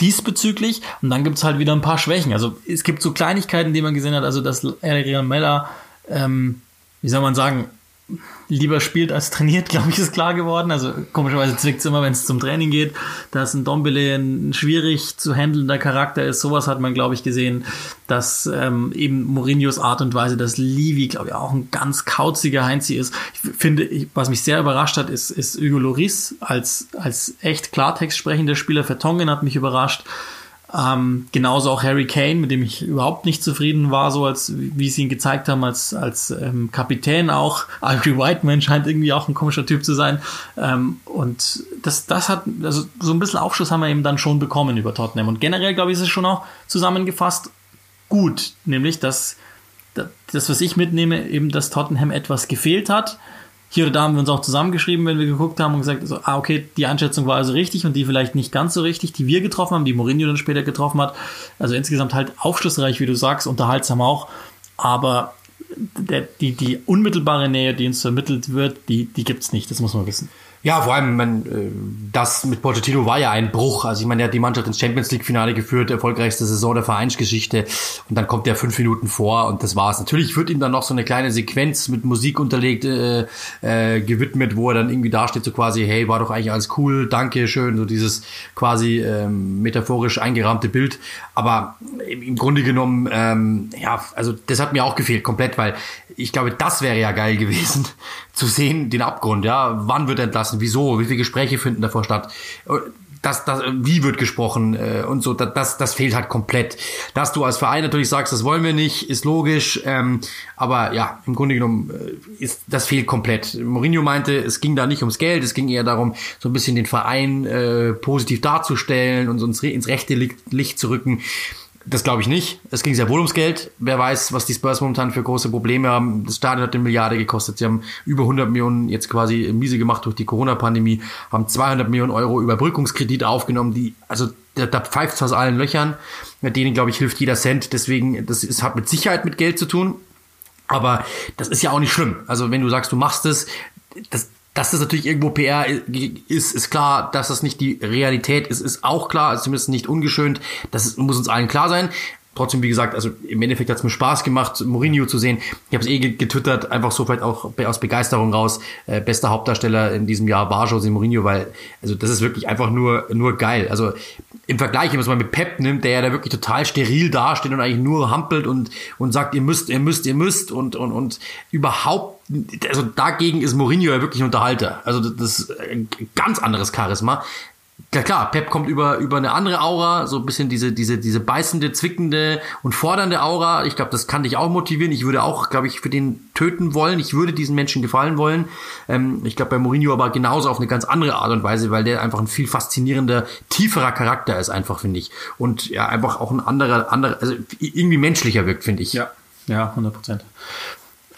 diesbezüglich. Und dann gibt es halt wieder ein paar Schwächen. Also es gibt so Kleinigkeiten, die man gesehen hat, also dass Adrian Meller ähm, wie soll man sagen, lieber spielt als trainiert, glaube ich, ist klar geworden. Also komischerweise zwickt es immer, wenn es zum Training geht, dass ein Dombele ein schwierig zu handelnder Charakter ist. Sowas hat man, glaube ich, gesehen, dass ähm, eben Mourinhos Art und Weise, dass Livi, glaube ich, auch ein ganz kauziger Heinzi ist. Ich finde, was mich sehr überrascht hat, ist, ist Hugo Loris als, als echt Klartext sprechender Spieler. Vertongen hat mich überrascht. Ähm, genauso auch Harry Kane, mit dem ich überhaupt nicht zufrieden war, so als wie sie ihn gezeigt haben als als ähm, Kapitän auch. Ivory Whiteman scheint irgendwie auch ein komischer Typ zu sein. Ähm, und das das hat also so ein bisschen Aufschluss haben wir eben dann schon bekommen über Tottenham. Und generell glaube ich, ist es schon auch zusammengefasst gut, nämlich dass das, was ich mitnehme, eben, dass Tottenham etwas gefehlt hat hier oder da haben wir uns auch zusammengeschrieben, wenn wir geguckt haben und gesagt, also, ah, okay, die Einschätzung war also richtig und die vielleicht nicht ganz so richtig, die wir getroffen haben, die Mourinho dann später getroffen hat. Also insgesamt halt aufschlussreich, wie du sagst, unterhaltsam auch. Aber der, die, die unmittelbare Nähe, die uns vermittelt wird, die, die gibt's nicht, das muss man wissen. Ja, vor allem, man, äh, das mit Pochettino war ja ein Bruch. Also ich meine, der hat die Mannschaft ins Champions League Finale geführt, erfolgreichste Saison der Vereinsgeschichte. Und dann kommt der fünf Minuten vor und das war's. Natürlich wird ihm dann noch so eine kleine Sequenz mit Musik unterlegt, äh, äh, gewidmet, wo er dann irgendwie dasteht, so quasi, hey, war doch eigentlich alles cool, danke, schön, so dieses quasi ähm, metaphorisch eingerahmte Bild. Aber im Grunde genommen, ähm, ja, also das hat mir auch gefehlt, komplett, weil ich glaube, das wäre ja geil gewesen, zu sehen, den Abgrund, ja. Wann wird entlassen? Wieso? Wie viele Gespräche finden davor statt? Das, das, wie wird gesprochen äh, und so, das, das fehlt halt komplett. Dass du als Verein natürlich sagst, das wollen wir nicht, ist logisch, ähm, aber ja, im Grunde genommen äh, ist das fehlt komplett. Mourinho meinte, es ging da nicht ums Geld, es ging eher darum, so ein bisschen den Verein äh, positiv darzustellen und so ins, ins rechte Licht zu rücken. Das glaube ich nicht. Es ging sehr wohl ums Geld. Wer weiß, was die Spurs momentan für große Probleme haben. Das Stadion hat eine Milliarde gekostet. Sie haben über 100 Millionen jetzt quasi miese gemacht durch die Corona-Pandemie, haben 200 Millionen Euro Überbrückungskredit aufgenommen, die, also da, da pfeift aus allen Löchern. Mit denen, glaube ich, hilft jeder Cent. Deswegen, das ist, hat mit Sicherheit mit Geld zu tun. Aber das ist ja auch nicht schlimm. Also wenn du sagst, du machst es, das, dass das natürlich irgendwo PR ist, ist klar. Dass das nicht die Realität ist, ist auch klar. Ist zumindest nicht ungeschönt. Das muss uns allen klar sein. trotzdem, wie gesagt, also im Endeffekt hat es mir Spaß gemacht, Mourinho zu sehen. Ich habe es eh getwittert, einfach so vielleicht auch aus Begeisterung raus. Äh, bester Hauptdarsteller in diesem Jahr war Jose Mourinho, weil also das ist wirklich einfach nur nur geil. Also im Vergleich, wenn man es mal mit Pep nimmt, der ja da wirklich total steril dasteht und eigentlich nur hampelt und und sagt, ihr müsst, ihr müsst, ihr müsst und und und überhaupt also dagegen ist Mourinho ja wirklich ein Unterhalter. Also das ist ein ganz anderes Charisma. Ja klar, Pep kommt über, über eine andere Aura, so ein bisschen diese, diese, diese beißende, zwickende und fordernde Aura. Ich glaube, das kann dich auch motivieren. Ich würde auch, glaube ich, für den töten wollen. Ich würde diesen Menschen gefallen wollen. Ähm, ich glaube, bei Mourinho aber genauso auf eine ganz andere Art und Weise, weil der einfach ein viel faszinierender, tieferer Charakter ist, einfach, finde ich. Und ja, einfach auch ein anderer, anderer, also irgendwie menschlicher wirkt, finde ich. Ja, ja, 100 Prozent.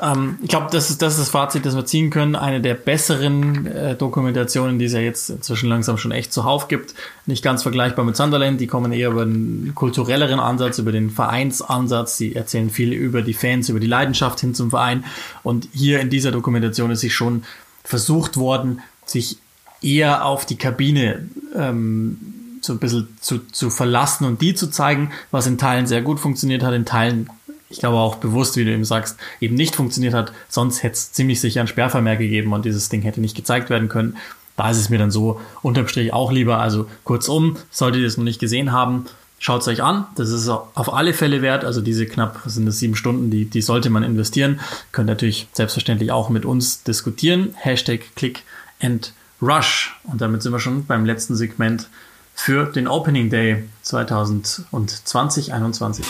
Ähm, ich glaube, das ist, das ist das Fazit, das wir ziehen können. Eine der besseren äh, Dokumentationen, die es ja jetzt inzwischen langsam schon echt zuhauf gibt. Nicht ganz vergleichbar mit Sunderland. Die kommen eher über den kulturelleren Ansatz, über den Vereinsansatz. Sie erzählen viel über die Fans, über die Leidenschaft hin zum Verein. Und hier in dieser Dokumentation ist sich schon versucht worden, sich eher auf die Kabine ähm, so ein bisschen zu, zu verlassen und die zu zeigen, was in Teilen sehr gut funktioniert hat, in Teilen ich glaube auch bewusst, wie du eben sagst, eben nicht funktioniert hat. Sonst hätte es ziemlich sicher ein Sperrvermerk gegeben und dieses Ding hätte nicht gezeigt werden können. Da ist es mir dann so unterm Strich auch lieber. Also kurzum, solltet ihr es noch nicht gesehen haben, schaut es euch an. Das ist auf alle Fälle wert. Also diese knapp, sind das, sieben Stunden, die, die sollte man investieren. Könnt natürlich selbstverständlich auch mit uns diskutieren. Hashtag Click and Rush. Und damit sind wir schon beim letzten Segment für den Opening Day 2020, 2021.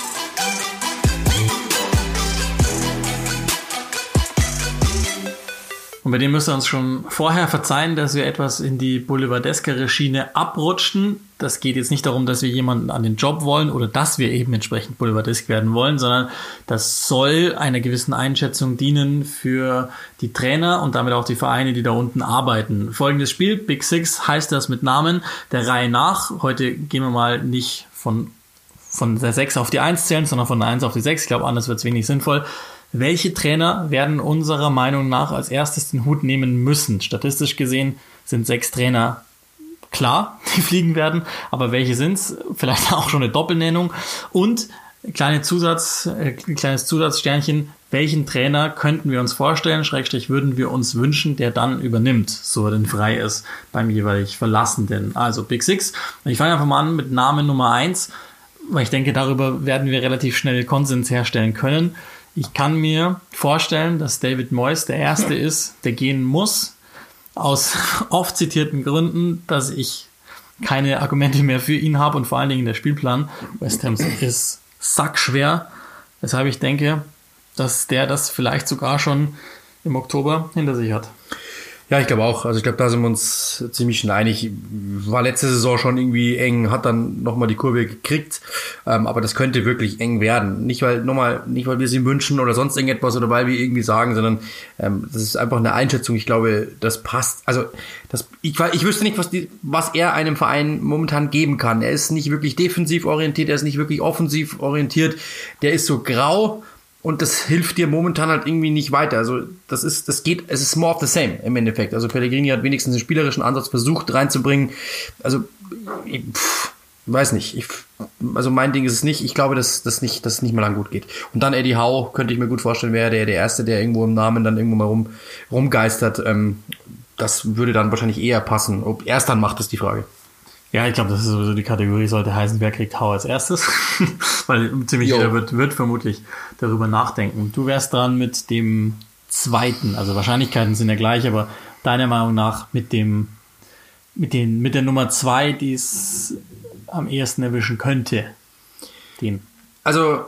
Und bei dem müssen wir uns schon vorher verzeihen, dass wir etwas in die boulevardeskere Schiene abrutschen. Das geht jetzt nicht darum, dass wir jemanden an den Job wollen oder dass wir eben entsprechend boulevardesk werden wollen, sondern das soll einer gewissen Einschätzung dienen für die Trainer und damit auch die Vereine, die da unten arbeiten. Folgendes Spiel, Big Six heißt das mit Namen der Reihe nach. Heute gehen wir mal nicht von, von der 6 auf die 1 zählen, sondern von der 1 auf die 6. Ich glaube, anders wird es wenig sinnvoll. Welche Trainer werden unserer Meinung nach als erstes den Hut nehmen müssen? Statistisch gesehen sind sechs Trainer klar, die fliegen werden, aber welche sind's? Vielleicht auch schon eine Doppelnennung. Und kleine Zusatz, äh, kleines Zusatzsternchen, welchen Trainer könnten wir uns vorstellen, Schrägstrich würden wir uns wünschen, der dann übernimmt, so er denn frei ist beim jeweilig Verlassenden. Also Big Six. Ich fange einfach mal an mit Namen Nummer eins, weil ich denke, darüber werden wir relativ schnell Konsens herstellen können. Ich kann mir vorstellen, dass David Moyes der Erste ist, der gehen muss, aus oft zitierten Gründen, dass ich keine Argumente mehr für ihn habe und vor allen Dingen der Spielplan West Ham ist sackschwer, weshalb ich denke, dass der das vielleicht sogar schon im Oktober hinter sich hat. Ja, ich glaube auch. Also ich glaube, da sind wir uns ziemlich schon einig. War letzte Saison schon irgendwie eng, hat dann nochmal die Kurve gekriegt. Ähm, aber das könnte wirklich eng werden. Nicht weil nochmal, nicht weil wir sie wünschen oder sonst irgendetwas oder weil wir irgendwie sagen, sondern ähm, das ist einfach eine Einschätzung. Ich glaube, das passt. Also das, ich, ich wüsste nicht, was, die, was er einem Verein momentan geben kann. Er ist nicht wirklich defensiv orientiert, er ist nicht wirklich offensiv orientiert. Der ist so grau und das hilft dir momentan halt irgendwie nicht weiter. Also das ist, das geht, es ist more of the same im Endeffekt. Also Pellegrini hat wenigstens einen spielerischen Ansatz versucht reinzubringen. Also ich, pff, weiß nicht. Ich, also mein Ding ist es nicht. Ich glaube, dass das nicht, dass nicht mal lang gut geht. Und dann Eddie Howe könnte ich mir gut vorstellen, wäre der der erste, der irgendwo im Namen dann irgendwo mal rum rumgeistert. Ähm, das würde dann wahrscheinlich eher passen. Ob er es dann macht, ist die Frage. Ja, ich glaube, das ist sowieso die Kategorie, sollte heißen, wer kriegt Hau als erstes. Weil ziemlich jo. jeder wird, wird vermutlich darüber nachdenken. Du wärst dran mit dem zweiten, also Wahrscheinlichkeiten sind ja gleich, aber deiner Meinung nach mit dem, mit den, mit der Nummer zwei, die es am ehesten erwischen könnte. Den. Also,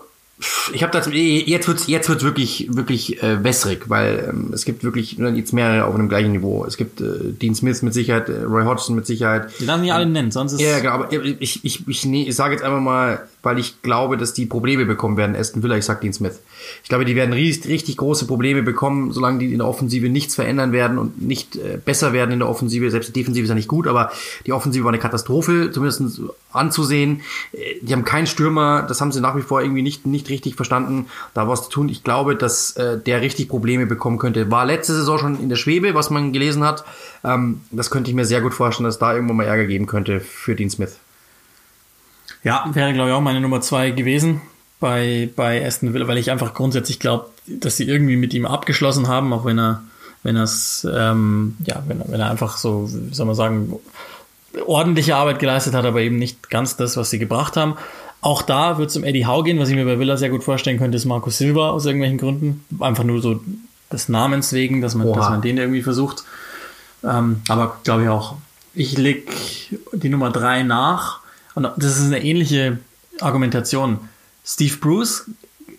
ich habe das jetzt wird's jetzt wird's wirklich wirklich äh, wässrig, weil ähm, es gibt wirklich jetzt mehrere auf einem gleichen Niveau. Es gibt äh, Dean Smith mit Sicherheit, äh, Roy Hodgson mit Sicherheit. Die darf nicht alle nennen, sonst ist Ja, genau, aber ich ich ich, nee, ich sage jetzt einfach mal, weil ich glaube, dass die Probleme bekommen werden. Aston Villa, ich sag Dean Smith. Ich glaube, die werden richtig, richtig große Probleme bekommen, solange die in der Offensive nichts verändern werden und nicht äh, besser werden in der Offensive. Selbst die Defensive ist ja nicht gut, aber die Offensive war eine Katastrophe, zumindest anzusehen. Äh, die haben keinen Stürmer, das haben sie nach wie vor irgendwie nicht, nicht richtig verstanden, da was zu tun. Ich glaube, dass äh, der richtig Probleme bekommen könnte. War letzte Saison schon in der Schwebe, was man gelesen hat. Ähm, das könnte ich mir sehr gut vorstellen, dass da irgendwo mal Ärger geben könnte für Dean Smith. Ja, wäre, glaube ich, auch meine Nummer zwei gewesen. bei, bei Aston Villa, weil ich einfach grundsätzlich glaube, dass sie irgendwie mit ihm abgeschlossen haben, auch wenn er, wenn er es, ähm, ja, wenn, wenn er einfach so, wie soll man sagen, ordentliche Arbeit geleistet hat, aber eben nicht ganz das, was sie gebracht haben. Auch da wird es um Eddie Howe gehen, was ich mir bei Villa sehr gut vorstellen könnte, ist Marco Silva aus irgendwelchen Gründen. Einfach nur so des Namens wegen, dass man, dass man den irgendwie versucht. Ähm, aber glaube ich auch, ich leg die Nummer drei nach. Und das ist eine ähnliche Argumentation. Steve Bruce,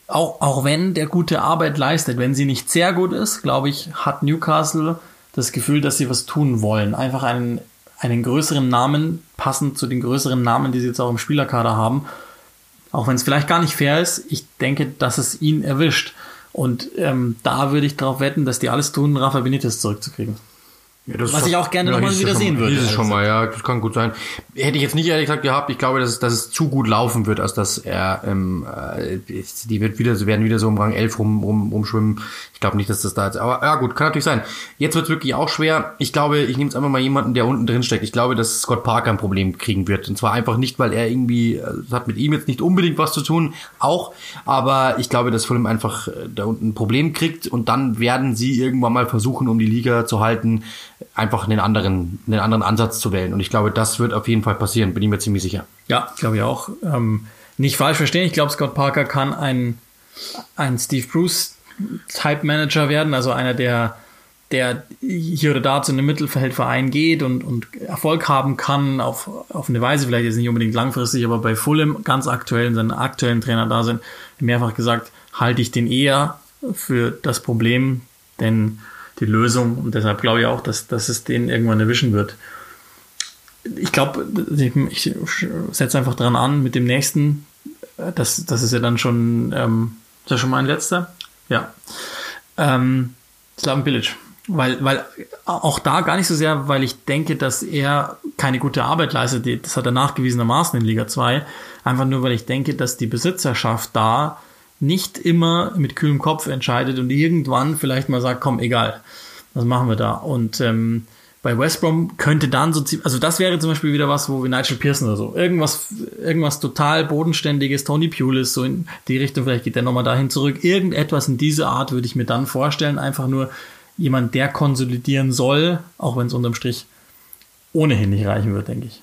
auch, auch wenn der gute Arbeit leistet, wenn sie nicht sehr gut ist, glaube ich, hat Newcastle das Gefühl, dass sie was tun wollen. Einfach einen, einen größeren Namen, passend zu den größeren Namen, die sie jetzt auch im Spielerkader haben. Auch wenn es vielleicht gar nicht fair ist, ich denke, dass es ihn erwischt. Und ähm, da würde ich darauf wetten, dass die alles tun, Rafa Benitez zurückzukriegen. Ja, das Was ich auch gerne ja, nochmal wieder sehen würde. hieß es schon mal, ja, das kann gut sein. Hätte ich jetzt nicht ehrlich gesagt gehabt, ich glaube, dass, es- dass es zu gut laufen wird, als dass er, ähm, äh, die wird wieder, werden wieder so im Rang 11 rum, rum, rumschwimmen. Ich glaube nicht, dass das da jetzt, aber ja gut, kann natürlich sein. Jetzt wird es wirklich auch schwer. Ich glaube, ich nehme jetzt einfach mal jemanden, der unten drin steckt. Ich glaube, dass Scott Parker ein Problem kriegen wird. Und zwar einfach nicht, weil er irgendwie, äh, das hat mit ihm jetzt nicht unbedingt was zu tun, auch, aber ich glaube, dass Fulham einfach äh, da unten ein Problem kriegt und dann werden sie irgendwann mal versuchen, um die Liga zu halten, einfach einen anderen, einen anderen Ansatz zu wählen. Und ich glaube, das wird auf jeden Fall passieren, bin ich mir ziemlich sicher. Ja, glaube ich auch. Ähm, nicht falsch verstehen. Ich glaube, Scott Parker kann ein, ein Steve Bruce Type Manager werden, also einer, der, der hier oder da zu einem Mittelfeldverein geht und, und Erfolg haben kann auf, auf eine Weise, vielleicht jetzt nicht unbedingt langfristig, aber bei Fulham ganz aktuell, in seinen aktuellen Trainer da sind, mehrfach gesagt, halte ich den eher für das Problem, denn die Lösung. Und deshalb glaube ich auch, dass, dass es den irgendwann erwischen wird ich glaube, ich setze einfach dran an mit dem nächsten. Das, das ist ja dann schon, ähm, ist das schon mein letzter? Ja. Ähm, Slaven Bilic. Weil, weil auch da gar nicht so sehr, weil ich denke, dass er keine gute Arbeit leistet. Das hat er nachgewiesenermaßen in Liga 2. Einfach nur, weil ich denke, dass die Besitzerschaft da nicht immer mit kühlem Kopf entscheidet und irgendwann vielleicht mal sagt, komm, egal, was machen wir da? Und ähm, bei West Brom könnte dann so, also das wäre zum Beispiel wieder was, wo wir Nigel Pearson oder so, irgendwas, irgendwas total bodenständiges, Tony Pulis, so in die Richtung, vielleicht geht der nochmal dahin zurück, irgendetwas in dieser Art würde ich mir dann vorstellen, einfach nur jemand, der konsolidieren soll, auch wenn es unterm Strich ohnehin nicht reichen wird, denke ich.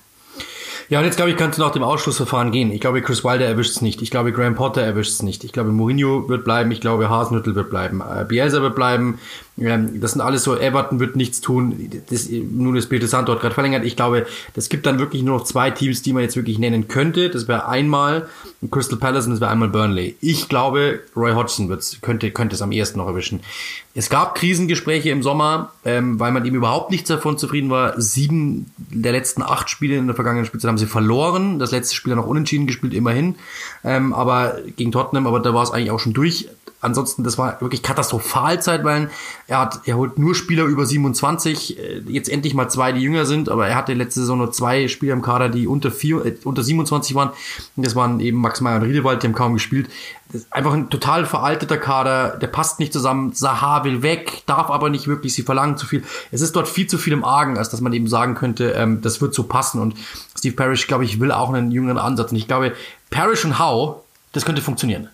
Ja, und jetzt glaube ich, kannst du nach dem Ausschlussverfahren gehen. Ich glaube, Chris Wilder erwischt es nicht. Ich glaube, Graham Potter erwischt es nicht. Ich glaube, Mourinho wird bleiben. Ich glaube, Hasenhüttel wird bleiben. Äh, Bielsa wird bleiben. Ähm, das sind alles so, Everton wird nichts tun. Das, nun ist Peter Santo hat gerade verlängert. Ich glaube, das gibt dann wirklich nur noch zwei Teams, die man jetzt wirklich nennen könnte. Das wäre einmal Crystal Palace und das wäre einmal Burnley. Ich glaube, Roy Hodgson wird's, könnte, könnte es am ehesten noch erwischen. Es gab Krisengespräche im Sommer, ähm, weil man ihm überhaupt nichts davon zufrieden war. Sieben der letzten acht Spiele in der vergangenen Spielzeit haben sie verloren. Das letzte Spiel noch unentschieden gespielt, immerhin. Ähm, aber gegen Tottenham, aber da war es eigentlich auch schon durch. Ansonsten, das war wirklich katastrophal zeitweilen. Er hat, er holt nur Spieler über 27, äh, jetzt endlich mal zwei, die jünger sind, aber er hatte letzte Saison nur zwei Spieler im Kader, die unter vier, äh, unter 27 waren. Das waren eben Max Meyer und Riedewald, die haben kaum gespielt. Einfach ein total veralteter Kader, der passt nicht zusammen. Saha will weg, darf aber nicht wirklich, sie verlangen zu viel. Es ist dort viel zu viel im Argen, als dass man eben sagen könnte, ähm, das wird so passen. Und Steve Parrish, glaube ich, will auch einen jüngeren Ansatz. Und ich glaube, Parrish und Howe, das könnte funktionieren.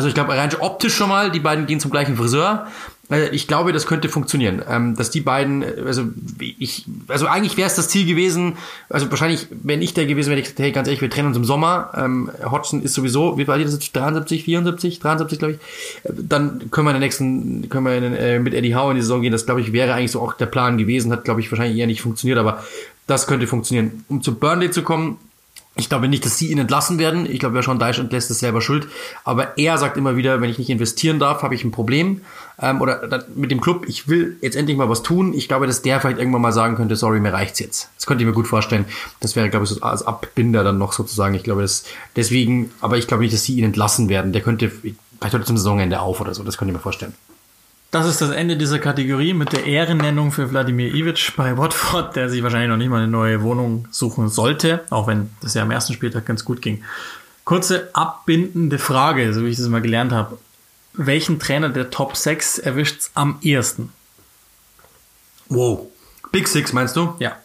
Also ich glaube, rein optisch schon mal, die beiden gehen zum gleichen Friseur. Äh, Ich glaube, das könnte funktionieren. Ähm, dass die beiden, äh, also ich, also eigentlich wäre es das Ziel gewesen, also wahrscheinlich, wenn ich der gewesen wäre, hätte ich gesagt, hey, ganz ehrlich, wir trennen uns im Sommer. Ähm, Hodgson ist sowieso, wie war die das jetzt? 73, 74, 73, glaube ich. Äh, Dann können wir in der nächsten, können wir in, äh, mit Eddie Howe in die Saison gehen. Das, glaube ich, wäre eigentlich so auch der Plan gewesen. Hat, glaube ich, wahrscheinlich eher nicht funktioniert, aber das könnte funktionieren. Um zu Burnley zu kommen, ich glaube nicht, dass sie ihn entlassen werden. Ich glaube, wer schon Deich entlässt, ist selber schuld. Aber er sagt immer wieder, wenn ich nicht investieren darf, habe ich ein Problem. Ähm, oder mit dem Club, ich will jetzt endlich mal was tun. Ich glaube, dass der vielleicht irgendwann mal sagen könnte, sorry, mir reicht's jetzt. Das könnte ich mir gut vorstellen. Das wäre, glaube ich, so als Abbinder dann noch sozusagen. Ich glaube, das deswegen, aber ich glaube nicht, dass sie ihn entlassen werden. Der könnte vielleicht heute zum Saisonende auf oder so. Das könnte ich mir vorstellen. Das ist das Ende dieser Kategorie mit der Ehrennennung für Wladimir Ivic bei Watford, der sich wahrscheinlich noch nicht mal eine neue Wohnung suchen sollte, auch wenn das ja am ersten Spieltag ganz gut ging. Kurze abbindende Frage, so wie ich das mal gelernt habe. Welchen Trainer der Top 6 erwischt's am ehesten? Wow. Big Six meinst du? Ja.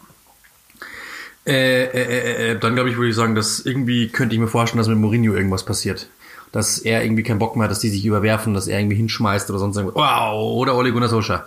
Äh, äh, äh, äh, dann glaube ich, würde ich sagen, dass irgendwie könnte ich mir vorstellen, dass mit Mourinho irgendwas passiert. Dass er irgendwie keinen Bock mehr hat, dass die sich überwerfen, dass er irgendwie hinschmeißt oder sonst irgendwas. Wow, oder Ole Gunnar Solskjaer.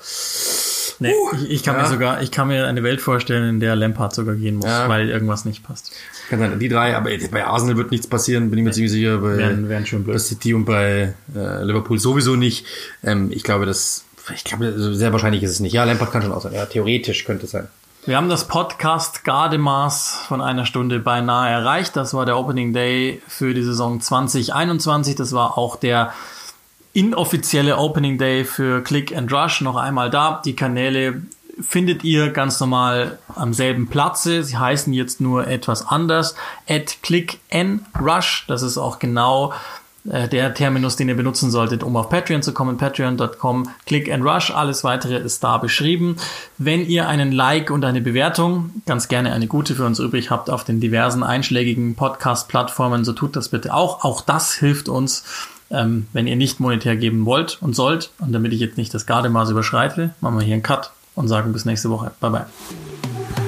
Nee, uh, ich, ich, kann ja. mir sogar, ich kann mir eine Welt vorstellen, in der Lampard sogar gehen muss, Ja. weil irgendwas nicht passt. Kann sein, die drei, aber bei Arsenal wird nichts passieren, bin ich mir ziemlich sicher. Bei, Wären- wären schon blöd. bei City und bei äh, Liverpool sowieso nicht. Ähm, ich glaube, das, ich glaube, sehr wahrscheinlich ist es nicht. Ja, Lampard kann schon auch sein. Ja, theoretisch könnte es sein. Wir haben das Podcast Gardemaß von einer Stunde beinahe erreicht. Das war der Opening Day für die Saison 2021. Das war auch der inoffizielle Opening Day für Click and Rush. Noch einmal da. Die Kanäle findet ihr ganz normal am selben Platze. Sie heißen jetzt nur etwas anders. At Click and Rush. Das ist auch genau äh, der Terminus, den ihr benutzen solltet, um auf Patreon zu kommen. Patreon.com, Click and Rush. Alles weitere ist da beschrieben. Wenn ihr einen Like und eine Bewertung, ganz gerne eine gute für uns übrig habt auf den diversen einschlägigen Podcast-Plattformen, so tut das bitte auch. Auch das hilft uns, ähm, wenn ihr nicht monetär geben wollt und sollt. Und damit ich jetzt nicht das Gardemaß überschreite, machen wir hier einen Cut und sagen bis nächste Woche. Bye bye.